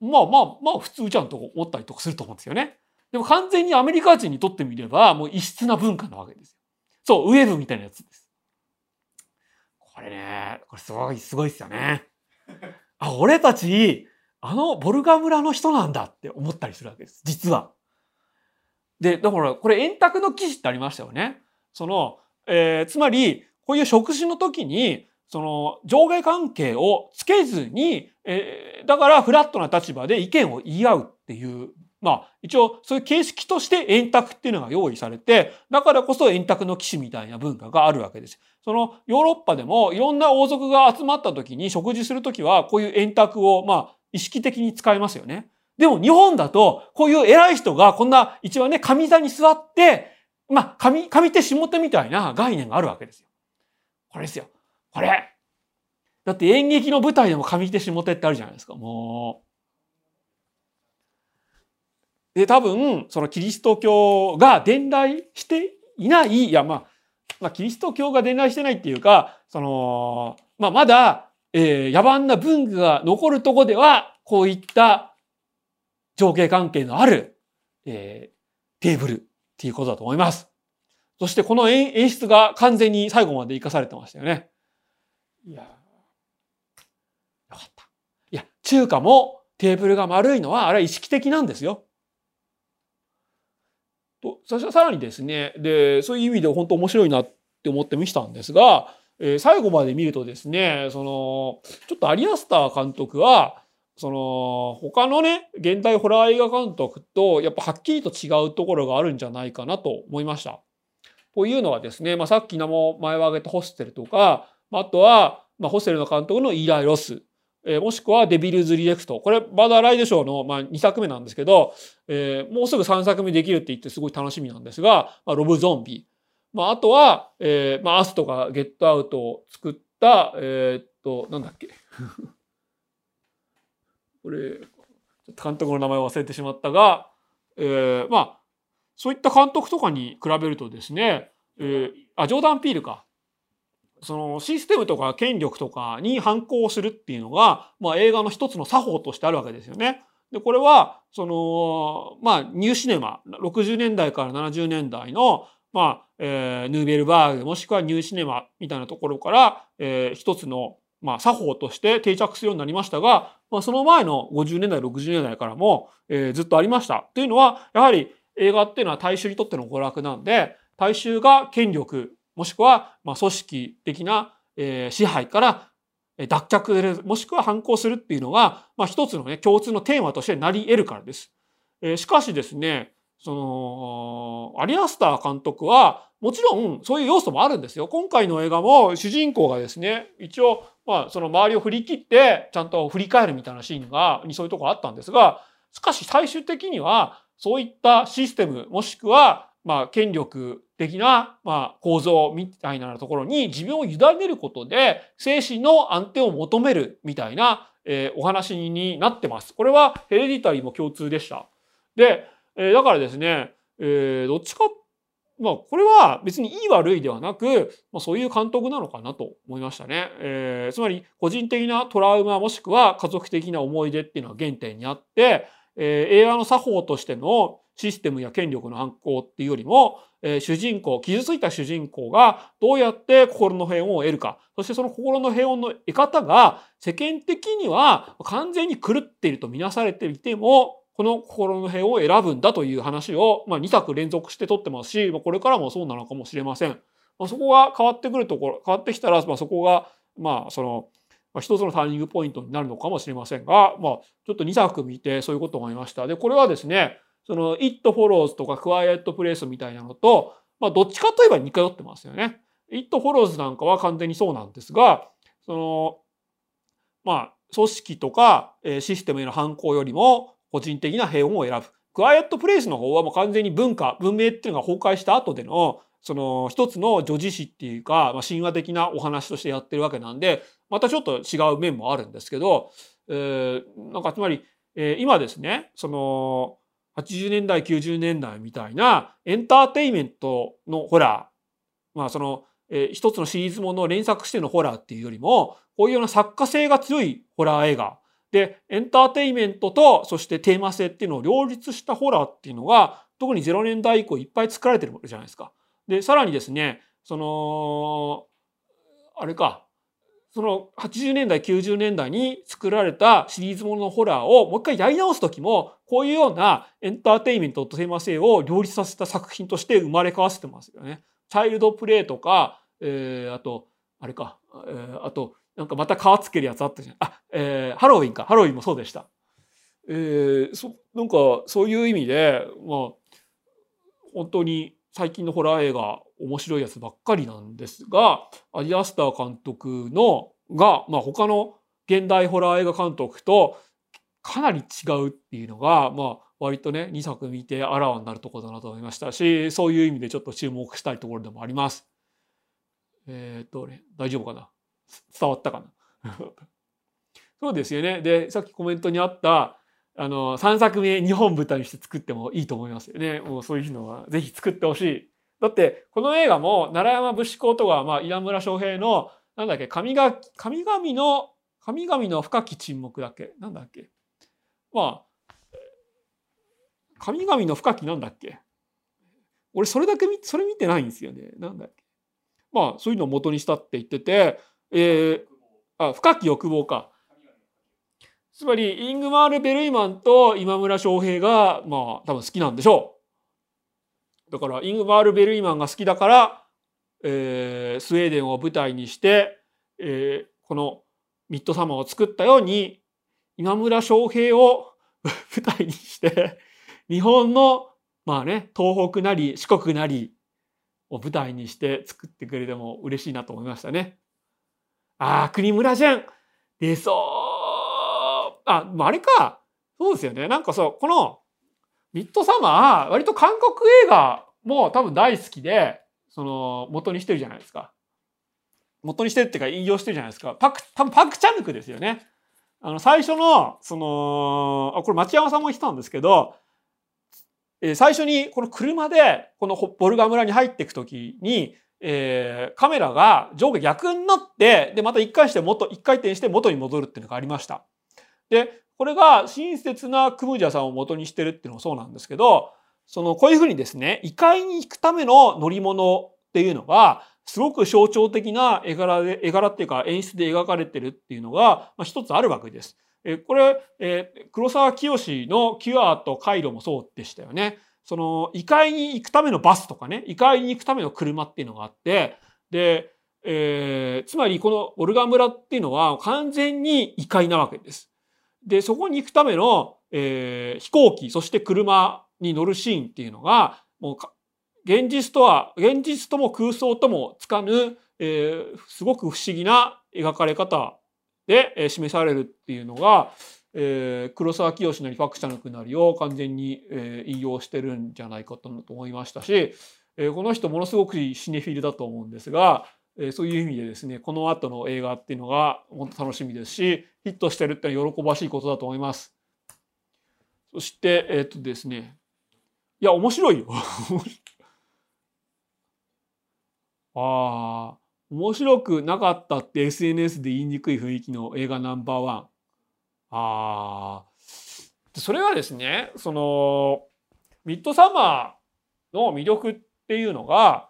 まあまあまあ普通じゃんと思ったりとかすると思うんですよね。でも完全にアメリカ人にとってみれば、もう異質な文化なわけですよ。そう、ウェブみたいなやつです。これね、これすごい、すごいですよね。あ、俺たち、あのボルガ村の人なんだって思ったりするわけです。実は。で、だからこれ円卓の記事ってありましたよね。その、えー、つまり、こういう食事の時に、その上下関係をつけずに、えー、だからフラットな立場で意見を言い合うっていうまあ一応そういう形式として円卓っていうのが用意されてだからこそ円卓の騎士みたいな文化があるわけです。そのヨーロッパでもいろんな王族が集まった時に食事する時はこういう円卓をまあ意識的に使いますよね。でも日本だとこういう偉い人がこんな一番ね上座に座ってまあ上上手下手みたいな概念があるわけですよ。これですよ。これ？だって演劇の舞台でも上手下手ってあるじゃないですか。もう。で、多分、そのキリスト教が伝来していない、いや、まあ、まあ、キリスト教が伝来してないっていうか、その、まあ、まだ、えー、野蛮な文具が残るとこでは、こういった上下関係のある、えー、テーブルっていうことだと思います。そしてこの演出が完全に最後まで活かされてましたよね。いや、よかった。いや、中華もテーブルが丸いのは、あれは意識的なんですよ。とそしてさらにですねでそういう意味で本当面白いなって思って見したんですが、えー、最後まで見るとですねそのちょっとアリ・アスター監督はその他のね現代ホラー映画監督とやっぱはっきりと違うところがあるんじゃないかなと思いました。というのはですね、まあ、さっき名前も挙げたホステルとかあとは、まあ、ホステルの監督のイーライ・ロスえー、もしくはデビルズ・リジェクト。これ、マーダー・ライド・ショーの、まあ、2作目なんですけど、えー、もうすぐ3作目できるって言ってすごい楽しみなんですが、まあ、ロブ・ゾンビ。まあ、あとは、えー、まあ、アスとかゲットアウトを作った、えー、っと、なんだっけ。これ、監督の名前を忘れてしまったが、えー、まあ、そういった監督とかに比べるとですね、えー、あ、ジョーダン・ピールか。そのシステムとか権力とかに反抗するっていうのが、まあ、映画の一つの作法としてあるわけですよね。でこれはそのまあニューシネマ60年代から70年代のまあ、えー、ヌーベルバーグもしくはニューシネマみたいなところから、えー、一つの、まあ、作法として定着するようになりましたが、まあ、その前の50年代60年代からも、えー、ずっとありました。というのはやはり映画っていうのは大衆にとっての娯楽なんで大衆が権力もしくは、まあ、組織的な、えー、支配から脱却もしくは反抗するっていうのが、まあ、一つのね、共通のテーマとしてなり得るからです。えー、しかしですね、その、アリアスター監督は、もちろんそういう要素もあるんですよ。今回の映画も主人公がですね、一応、まあ、その周りを振り切って、ちゃんと振り返るみたいなシーンが、にそういうとこあったんですが、しかし最終的には、そういったシステム、もしくは、まあ、権力的な、まあ、構造みたいなところに自分を委ねることで精神の安定を求めるみたいな、えー、お話になってます。これはヘレディタリーも共通でした。で、えー、だからですね、えー、どっちか、まあ、これは別にいい悪いではなく、まあ、そういう監督なのかなと思いましたね。えー、つまり個人的なトラウマもしくは家族的な思い出っていうのが原点にあって、えー、映画の作法としてのシステムや権力の反抗っていうよりも、えー、主人公、傷ついた主人公がどうやって心の平穏を得るか、そしてその心の平穏の得方が世間的には完全に狂っているとみなされていても、この心の平穏を選ぶんだという話を、まあ、2作連続して撮ってますし、まあ、これからもそうなのかもしれません。まあ、そこが変わってくるところ、変わってきたら、まあ、そこが、まあ、その、まあ、一つのターニングポイントになるのかもしれませんが、まあ、ちょっと2作見てそういうことを思いました。で、これはですね、その It Follows とか Quiet Place みたいなのと、まあ、どっちかといえば似通ってますよね。It Follows なんかは完全にそうなんですが、その、まあ、組織とかシステムへの反抗よりも個人的な平穏を選ぶ。クワイエットプレイスの方はもう完全に文化、文明っていうのが崩壊した後での、その一つの女児史っていうか、まあ、神話的なお話としてやってるわけなんで、またちょっと違う面もあるんですけど、えー、なんかつまり、えー、今ですね、その、80年代90年代みたいなエンターテイメントのホラーまあその、えー、一つのシリーズものを連作してのホラーっていうよりもこういうような作家性が強いホラー映画でエンターテイメントとそしてテーマ性っていうのを両立したホラーっていうのが特に0年代以降いっぱい作られてるじゃないですか。で、さらにですね、その、あれか、その80年代、90年代に作られたシリーズもののホラーをもう一回やり直す時も、こういうようなエンターテインメントとテーマ性を両立させた作品として生まれ変わせてますよね。チャイルドプレイとか、えー、あと、あれか、えー、あと、なんかまた皮つけるやつあったじゃん。あ、えー、ハロウィンか。ハロウィンもそうでした。えー、そなんかそういう意味で、まあ、本当に最近のホラー映画面白いやつばっかりなんですがアリアスター監督のが、まあ、他の現代ホラー映画監督とかなり違うっていうのが、まあ、割とね2作見てあらわになるところだなと思いましたしそういう意味でちょっと注目したいところでもあります。えー、っとね大丈夫かな？伝わったかな？そうですよね。でさっきコメントにあったあの、3作目日本舞台にして作ってもいいと思いますよね。もうそういうのはぜひ作ってほしい。だって、この映画も奈良山武士公とか、まあ、稲村翔平の、なんだっけ、神が、神々の、神々の深き沈黙だっけ？なんだっけ？まあ、神々の深きなんだっけ？俺それだけ見、それ見てないんですよね。なんだっけ？まあ、そういうのを元にしたって言ってて、えー、あ、深き欲望か。つまり、イングマール・ベルイマンと今村翔平が、まあ、多分好きなんでしょう。だから、イングマール・ベルイマンが好きだから、えー、スウェーデンを舞台にして、えー、このミッドサマーを作ったように、今村翔平を 舞台にして、日本の、まあね、東北なり四国なりを舞台にして作ってくれても嬉しいなと思いましたね。ああ、国村じゃん出そうあ、あれか。そうですよね。なんかそう、このミッドサマー、割と韓国映画も多分大好きで、その、元にしてるじゃないですか。元にしてるっていうか引用してるじゃないですか。パク、多分パクチャヌクですよね。あの、最初の、その、あ、これ町山さんも言ってたんですけど、え、最初にこの車で、このボルガ村に入っていくときに、えー、カメラが上下逆になって、で、また一回して元、一回転して元に戻るっていうのがありました。で、これが親切なクムジャさんを元にしてるっていうのもそうなんですけど、その、こういうふうにですね、異界に行くための乗り物っていうのが、すごく象徴的な絵柄で、絵柄っていうか演出で描かれてるっていうのが、まあ、一つあるわけです。えこれ、え黒沢清のキュアとカイロもそうでしたよね。その、異界に行くためのバスとかね、異界に行くための車っていうのがあって、で、えー、つまりこのオルガ村っていうのは完全に異界なわけです。で、そこに行くための、えー、飛行機、そして車に乗るシーンっていうのが、もう現実とは、現実とも空想ともつかぬ、えー、すごく不思議な描かれ方で、えー、示されるっていうのが、えー、黒沢清なりファクシャのくなりを完全に、えー、引用してるんじゃないかと思いましたし、えー、この人ものすごくシネフィルだと思うんですが、えー、そういう意味でですねこの後の映画っていうのが本当楽しみですしヒットしてるってのは喜ばしいことだと思います。そしてえっ、とですねいや面白いよ。ああ面白くなかったって SNS で言いにくい雰囲気の映画ナンバーワン。ああそれはですねそのミッドサマーの魅力っていうのが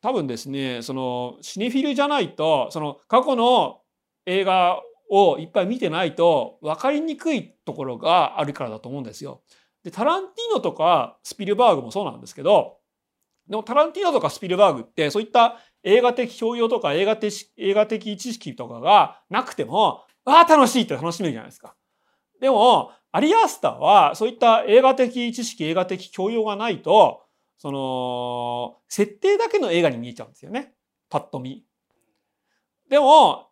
多分ですねそのシネフィルじゃないとその過去の映画をいっぱい見てないと分かりにくいところがあるからだと思うんですよ。でタランティーノとかスピルバーグもそうなんですけどでもタランティーノとかスピルバーグってそういった映画的教養とか映画的映画的知識とかがなくてもああ楽しいって楽しめるじゃないですか。でもアリアスターはそういった映画的知識映画的教養がないとその、設定だけの映画に見えちゃうんですよね。パッと見。でも、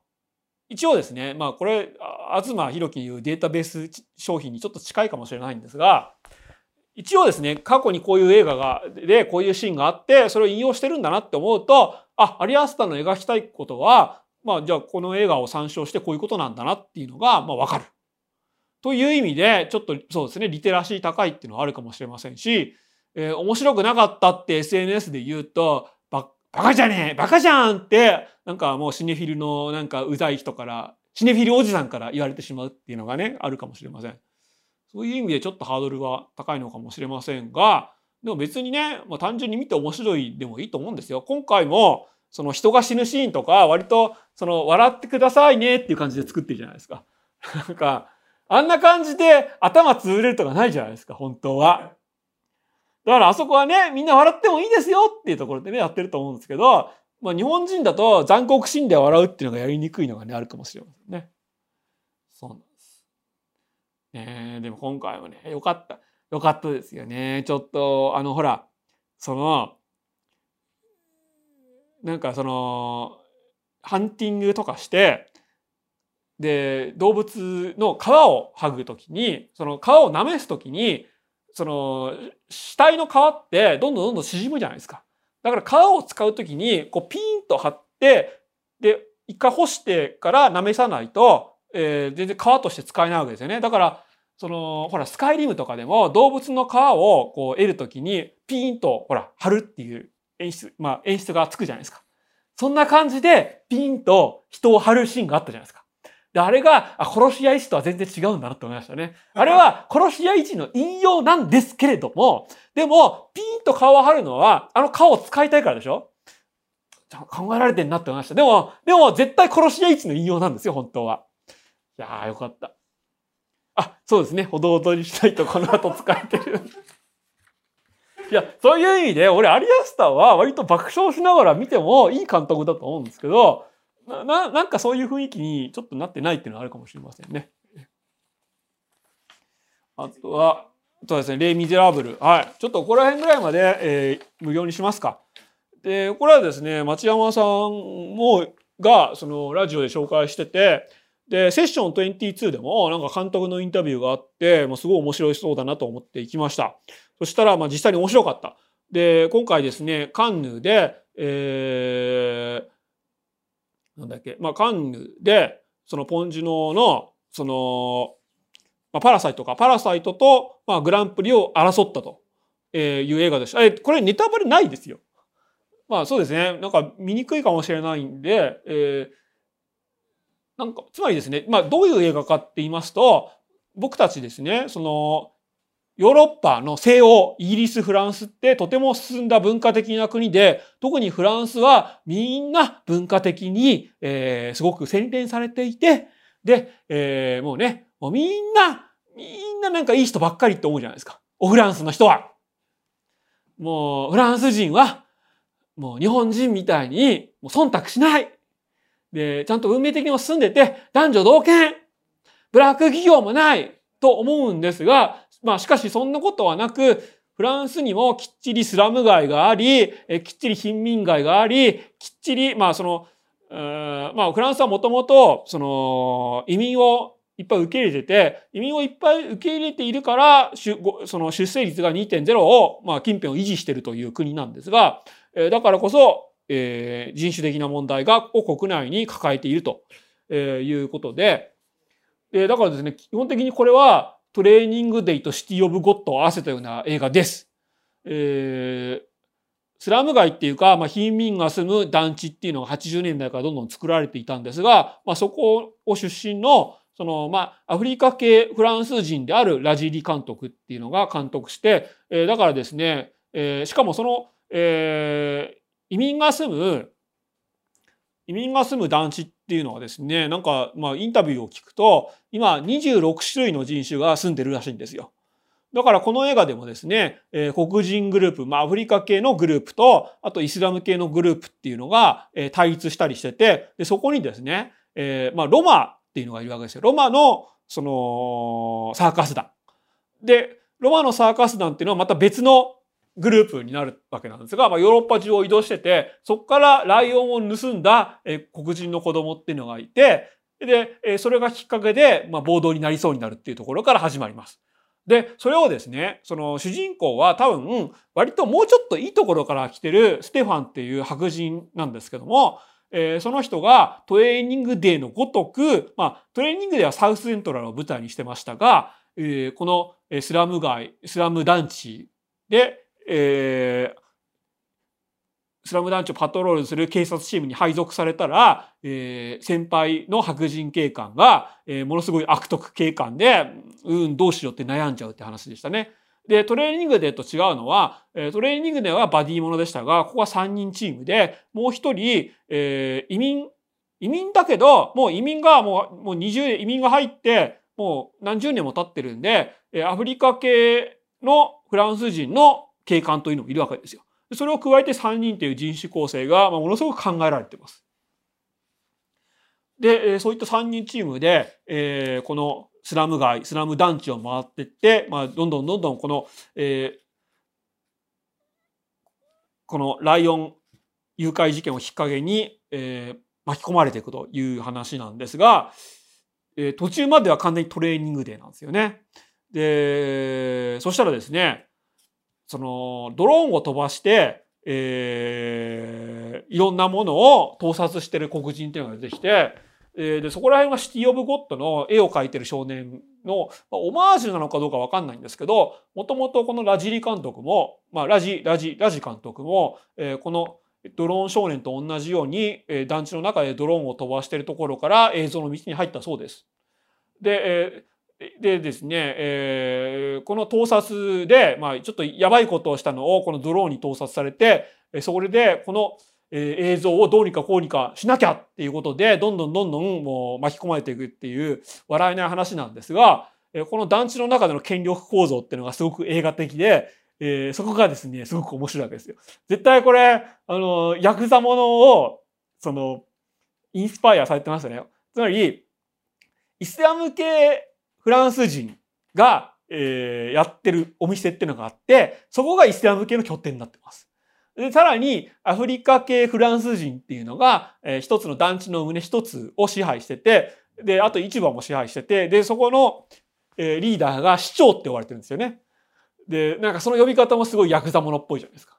一応ですね、まあこれ、東博樹いうデータベース商品にちょっと近いかもしれないんですが、一応ですね、過去にこういう映画が、で、こういうシーンがあって、それを引用してるんだなって思うと、あ、アリアスタの描きたいことは、まあじゃあこの映画を参照してこういうことなんだなっていうのが、まあわかる。という意味で、ちょっとそうですね、リテラシー高いっていうのはあるかもしれませんし、えー、面白くなかったって SNS で言うと、ババカじゃねえバカじゃんって、なんかもうシネフィルのなんかうざい人から、シネフィルおじさんから言われてしまうっていうのがね、あるかもしれません。そういう意味でちょっとハードルは高いのかもしれませんが、でも別にね、まあ、単純に見て面白いでもいいと思うんですよ。今回も、その人が死ぬシーンとか、割と、その、笑ってくださいねっていう感じで作ってるじゃないですか。なんか、あんな感じで頭潰れるとかないじゃないですか、本当は。だからあそこはね、みんな笑ってもいいですよっていうところでね、やってると思うんですけど、まあ日本人だと残酷シーンで笑うっていうのがやりにくいのがね、あるかもしれませんね。そうなんです。ねでも今回はね、よかった。よかったですよね。ちょっと、あの、ほら、その、なんかその、ハンティングとかして、で、動物の皮を剥ぐときに、その皮を舐めすときに、その、死体の皮ってどんどんどんどん縮むじゃないですか。だから皮を使うときに、こうピーンと張って、で、一回干してから舐めさないと、えー、全然皮として使えないわけですよね。だから、その、ほら、スカイリムとかでも動物の皮をこう得るときに、ピーンと、ほら、貼るっていう演出、まあ演出がつくじゃないですか。そんな感じで、ピーンと人を貼るシーンがあったじゃないですか。で、あれが、あ、殺し屋市とは全然違うんだなって思いましたね。あれは、殺し屋市の引用なんですけれども、でも、ピーンと顔を貼るのは、あの顔を使いたいからでしょ？考えられてんなって思いました。でも、でも、絶対殺し屋市の引用なんですよ、本当は。いやー、よかった。あ、そうですね。ほどほどにしないとこの後使えてる。いや、そういう意味で、俺、アリアスターは割と爆笑しながら見てもいい監督だと思うんですけど、な、なんかそういう雰囲気にちょっとなってないっていうのはあるかもしれませんね。あとは、そうですね、レイ・ミゼラブル。はい。ちょっとここら辺ぐらいまで、えー、無料にしますか。で、これはですね、町山さんも、が、その、ラジオで紹介してて、で、セッション22でもなんか監督のインタビューがあって、まあ、すごい面白そうだなと思って行きました。そしたら、まあ実際に面白かった。で、今回ですね、カンヌで、えー、なんだっけ、まあカンヌで、そのポンジュノの、その、まあ、パラサイトか、パラサイトと、まあ、グランプリを争ったという映画でした。え、これネタバレないですよ。まあそうですね。なんか見にくいかもしれないんで、えー、なんか、つまりですね、まあ、どういう映画かって言いますと、僕たちですね、その、ヨーロッパの西欧、イギリス、フランスってとても進んだ文化的な国で、特にフランスはみんな文化的に、えー、すごく洗練されていて、で、えー、もうね、もうみんな、みんななんかいい人ばっかりって思うじゃないですか。おフランスの人は。もう、フランス人は、もう日本人みたいに、もう忖度しない。で、ちゃんと運命的にも進んでて、男女同権ブラック企業もないと思うんですが、まあしかしそんなことはなく、フランスにもきっちりスラム街があり、えきっちり貧民街があり、きっちり、まあその、まあフランスはもともと、その、移民をいっぱい受け入れてて、移民をいっぱい受け入れているから、その出生率が2.0を、まあ近辺を維持しているという国なんですが、だからこそ、えー、人種的な問題がを国内に抱えているということで、でだからですね、基本的にこれはトレーニングデイとシティ・オブ・ゴッドを合わせたような映画です。えー、スラム街っていうか、まあ、貧民が住む団地っていうのが80年代からどんどん作られていたんですが、まあ、そこを出身のその、まあ、アフリカ系フランス人であるラジーリ監督っていうのが監督して、えー、だからですね、えー、しかもその、えー、移民が住む、移民が住む団地っていうのはですね、なんか、まあ、インタビューを聞くと、今、26種類の人種が住んでるらしいんですよ。だからこの映画でもですね、えー、黒人グループ、まあアフリカ系のグループと、あとイスラム系のグループっていうのが、えー、対立したりしてて、で、そこにですね、えー、まあロマっていうのがいるわけですよ。ロマの、その、サーカス団。で、ロマのサーカス団っていうのはまた別のグループになるわけなんですが、まあ、ヨーロッパ中を移動してて、そこからライオンを盗んだ、え黒人の子供っていうのがいて、で、えそれがきっかけで、まあ、暴動になりそうになるっていうところから始まります。で、それをですね、その主人公は多分、割ともうちょっといいところから来てるステファンっていう白人なんですけども、えー、その人がトレーニングデーのごとく、まあ、トレーニングデーはサウスセントラルを舞台にしてましたが、えー、このスラム街、スラム団地で、えー、スラム団地をパトロールする警察チームに配属されたら、えー、先輩の白人警官が、えー、ものすごい悪徳警官で、うん、どうしようって悩んじゃうって話でしたね。で、トレーニングデーと違うのは、トレーニングデーはバディものでしたが、ここは3人チームで、もう1人、えー移民、移民だけど、もう移民がもう、もう20年、移民が入って、もう何十年も経ってるんで、アフリカ系のフランス人の警官というのもいるわけですよ。それを加えて3人という人種構成が、まあ、ものすごく考えられています。で、そういった3人チームで、えーこのスラム街、スラム団地を回っていって、まあ、どんどんどんどんこの、えーこのライオン誘拐事件をきっかけに、えー巻き込まれていくという話なんですが、えー途中までは完全にトレーニングデーなんですよね。で、そしたらですね、そのドローンを飛ばして、えーいろんなものを盗撮してる黒人っていうのが出てきて、えーでそこら辺がシティ・オブ・ゴッドの絵を描いてる少年の、まあ、オマージュなのかどうかわかんないんですけどもともとこのラジリ監督も、まあ、ラジラジラジ監督も、えーこのドローン少年と同じように、えー団地の中でドローンを飛ばしてるところから映像の道に入ったそうです。で、えーでですね、えーこの盗撮で、まあ、ちょっとやばいことをしたのをこのドローンに盗撮されて、それでこの、え映像をどうにかこうにかしなきゃっていうことでどんどんどんどんもう巻き込まれていくっていう笑えない話なんですが、えこの団地の中での権力構造っていうのがすごく映画的で、えーそこがですねすごく面白いわけですよ。絶対これあのヤクザものをそのインスパイアされてますよね。つまりイスラム系フランス人が、えーやってるお店っていうのがあってそこがイスラム系の拠点になってます。でさらにアフリカ系フランス人っていうのが、えー一つの団地の棟一つを支配しててであと市場も支配しててでそこの、えーリーダーが市長って呼ばれてるんですよね。でなんかその呼び方もすごいヤクザものっぽいじゃないですか。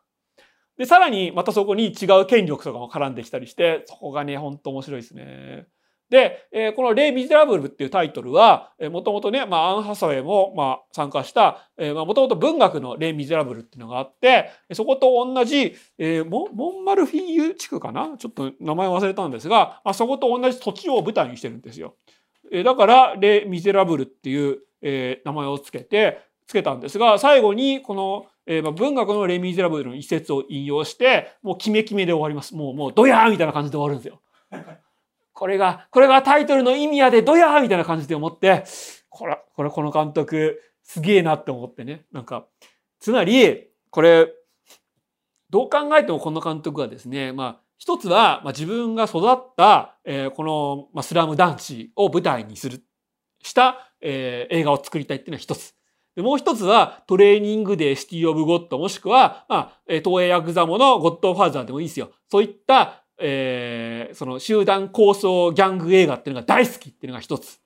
でさらにまたそこに違う権力とかも絡んできたりしてそこがねほんと面白いですね。で、えーこの「レイ・ミゼラブル」っていうタイトルはもともとね、まあ、アン・ハサウェイも、まあ、参加したもともと文学の「レイ・ミゼラブル」っていうのがあってそこと同じ、えーモンマルフィーユ地区かな？ちょっと名前忘れたんですが、まあ、そこと同じ土地を舞台にしてるんですよ。えーだから「レイ・ミゼラブル」っていう、えー名前をつけてつけたんですが最後にこの、えーまあ、文学の「レ・ミゼラブル」の一節を引用してもうキメキメで終わります。もうもうドヤーみたいな感じで終わるんですよ。これが、これがタイトルの意味やで、ドヤーみたいな感じで思って、これ、これ、この監督、すげえなって思ってね。なんか、つまり、これ、どう考えてもこの監督はですね、まあ、一つは、まあ、自分が育った、えーこの、まあ、スラム団地を舞台にする、した、えー映画を作りたいっていうのが一つ。でもう一つは、トレーニングデー、シティ・オブ・ゴッド、もしくは、まあ、東映ヤクザモのゴッドファーザーでもいいですよ。そういった、えーその集団構想ギャング映画っていうのが大好きっていうのが一つ。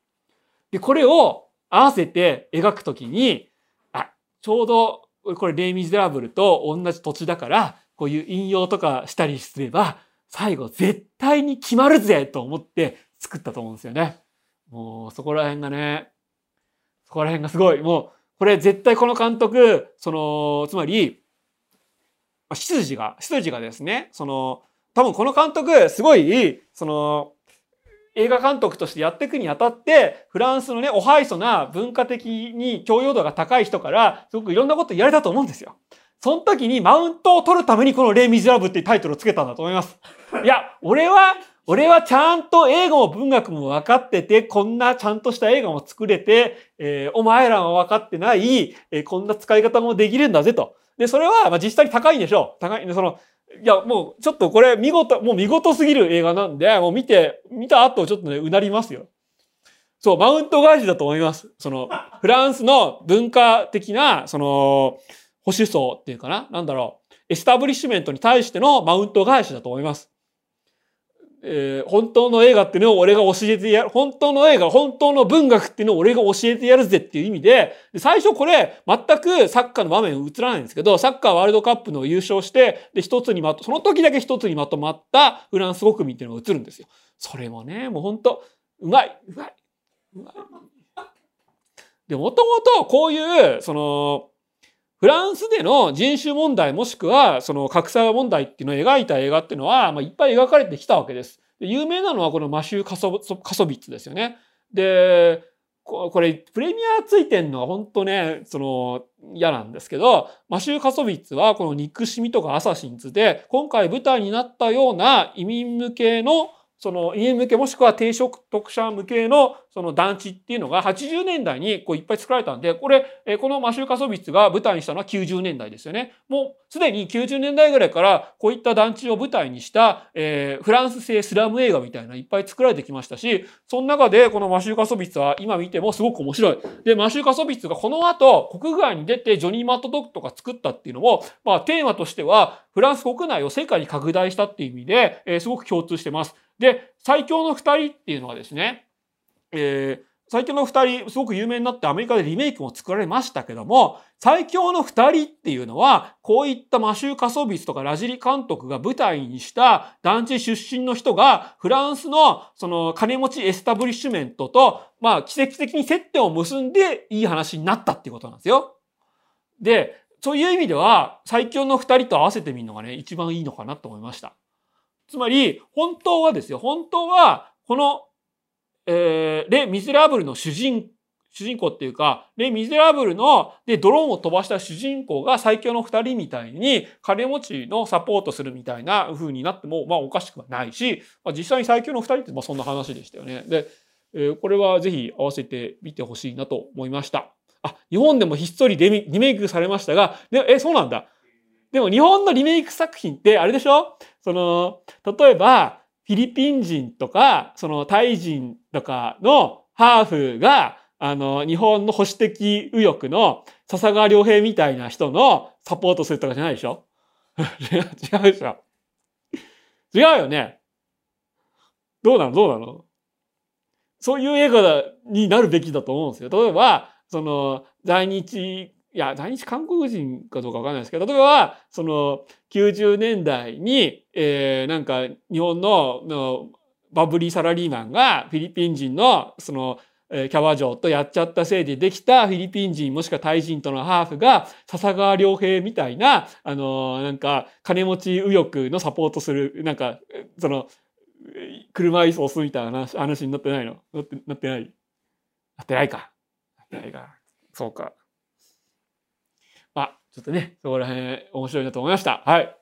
で、これを合わせて描くときに、あ、ちょうど、これレイ・ミゼラブルと同じ土地だから、こういう引用とかしたりすれば、最後絶対に決まるぜと思って作ったと思うんですよね。もうそこら辺がね、そこら辺がすごい。もう、これ絶対この監督、その、つまり、まあ執事が、執事がですね、その、多分この監督、すごい、その、映画監督としてやっていくにあたって、フランスのね、おはいそな文化的に教養度が高い人から、すごくいろんなこと言われたと思うんですよ。その時にマウントを取るためにこのレイ・ミゼラブっていうタイトルをつけたんだと思います。いや、俺は、俺はちゃんと映画も文学も分かってて、こんなちゃんとした映画も作れて、えーお前らは分かってない、えーこんな使い方もできるんだぜと。で、それは、まあ実際に高いんでしょう。高い、その、いや、もう、ちょっとこれ、見事、もう見事すぎる映画なんで、もう見て、見た後、ちょっとね、うなりますよ。そう、マウント返しだと思います。その、フランスの文化的な、その、保守層っていうかな、なんだろう、エスタブリッシュメントに対してのマウント返しだと思います。えー本当の映画っていうのを俺が教えてやる。本当の映画、本当の文学っていうのを俺が教えてやるぜっていう意味で、で最初これ、全くサッカーの場面映らないんですけど、サッカーワールドカップの優勝して、で、一つにまと、その時だけ一つにまとまったフランス国民っていうのが映るんですよ。それもね、もう本当うまい、うまい、うまい。で、もともとこういう、その、フランスでの人種問題もしくはその格差問題っていうのを描いた映画っていうのは、まあ、いっぱい描かれてきたわけです。で有名なのはこのマシュー・カソカソビッツですよね。でこれ、プレミアついてんのは本当ね、その、嫌なんですけど、マシュー・カソビッツはこの憎しみとかアサシンズで、今回舞台になったような移民向けのその家向けもしくは低所得者向けのその団地っていうのが80年代にこういっぱい作られたんで、これ、このマシュー・カソビッツが舞台にしたのは90年代ですよね。もうすでに90年代ぐらいからこういった団地を舞台にした、えー、フランス製スラム映画みたいないっぱい作られてきましたし、その中でこのマシュー・カソビッツは今見てもすごく面白い。で、マシュー・カソビッツがこの後国外に出てジョニー・マット・ドッグとか作ったっていうのも、まあテーマとしてはフランス国内を世界に拡大したっていう意味で、えー、すごく共通してます。で、最強の二人っていうのはですね、えー、最強の二人、すごく有名になってアメリカでリメイクも作られましたけども、最強の二人っていうのは、こういったマチュー・カソヴィッツとかラジ・リ監督が舞台にした団地出身の人が、フランスのその金持ちエスタブリッシュメントと、まあ奇跡的に接点を結んでいい話になったっていうことなんですよ。で、そういう意味では、最強の二人と合わせてみるのがね、一番いいのかなと思いました。つまり、本当はですよ、本当は、この、えー、レ・ミゼラブルの主人、主人公っていうか、レ・ミゼラブルの、で、ドローンを飛ばした主人公が最強の二人みたいに、金持ちのサポートするみたいな風になっても、まあおかしくはないし、まあ、実際に最強の二人って、まあそんな話でしたよね。で、えー、これはぜひ合わせてみてほしいなと思いました。あ、日本でもひっそりリメイクされましたが、でえ、そうなんだ。でも日本のリメイク作品ってあれでしょ？その、例えば、フィリピン人とか、そのタイ人とかのハーフが、あの、日本の保守的右翼の笹川良平みたいな人のサポートするとかじゃないでしょ？違うでしょ？違うよね？どうなの？どうなの？そういう映画になるべきだと思うんですよ。例えば、その、在日いや、在日韓国人かどうかわかんないですけど、例えば、その、90年代に、えー、なんか、日本ののバブリーサラリーマンがフィリピン人の、その、えー、キャバ嬢とやっちゃったせいでできたフィリピン人もしくはタイ人とのハーフが笹川良平みたいな、あの、なんか、金持ち右翼のサポートする、なんか、その、車椅子押すみたいな話になってないの？なってなってない？なってないか。なってないか。そうか。ちょっとね、そこら辺面白いなと思いました。はい。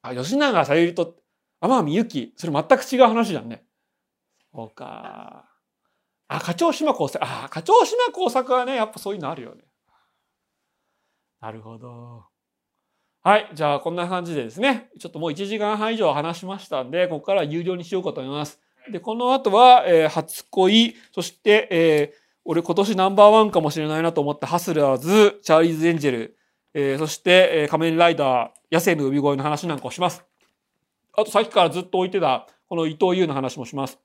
あ、吉永小百合と天海祐希、それ全く違う話だね。そうか。あ、課長島工作。あ、課長島工作はね、やっぱそういうのあるよね。なるほど。はい。じゃあ、こんな感じでですね、ちょっともう1時間半以上話しましたんで、ここから有料にしようかと思います。で、この後は、えー、初恋、そして、えー、俺今年ナンバーワンかもしれないなと思ったハスラーズ、チャーリーズ・エンジェル、えー、そして、えー、仮面ライダー、野生の海越えの話なんかをします。あとさっきからずっと置いてた、この伊藤優の話もします。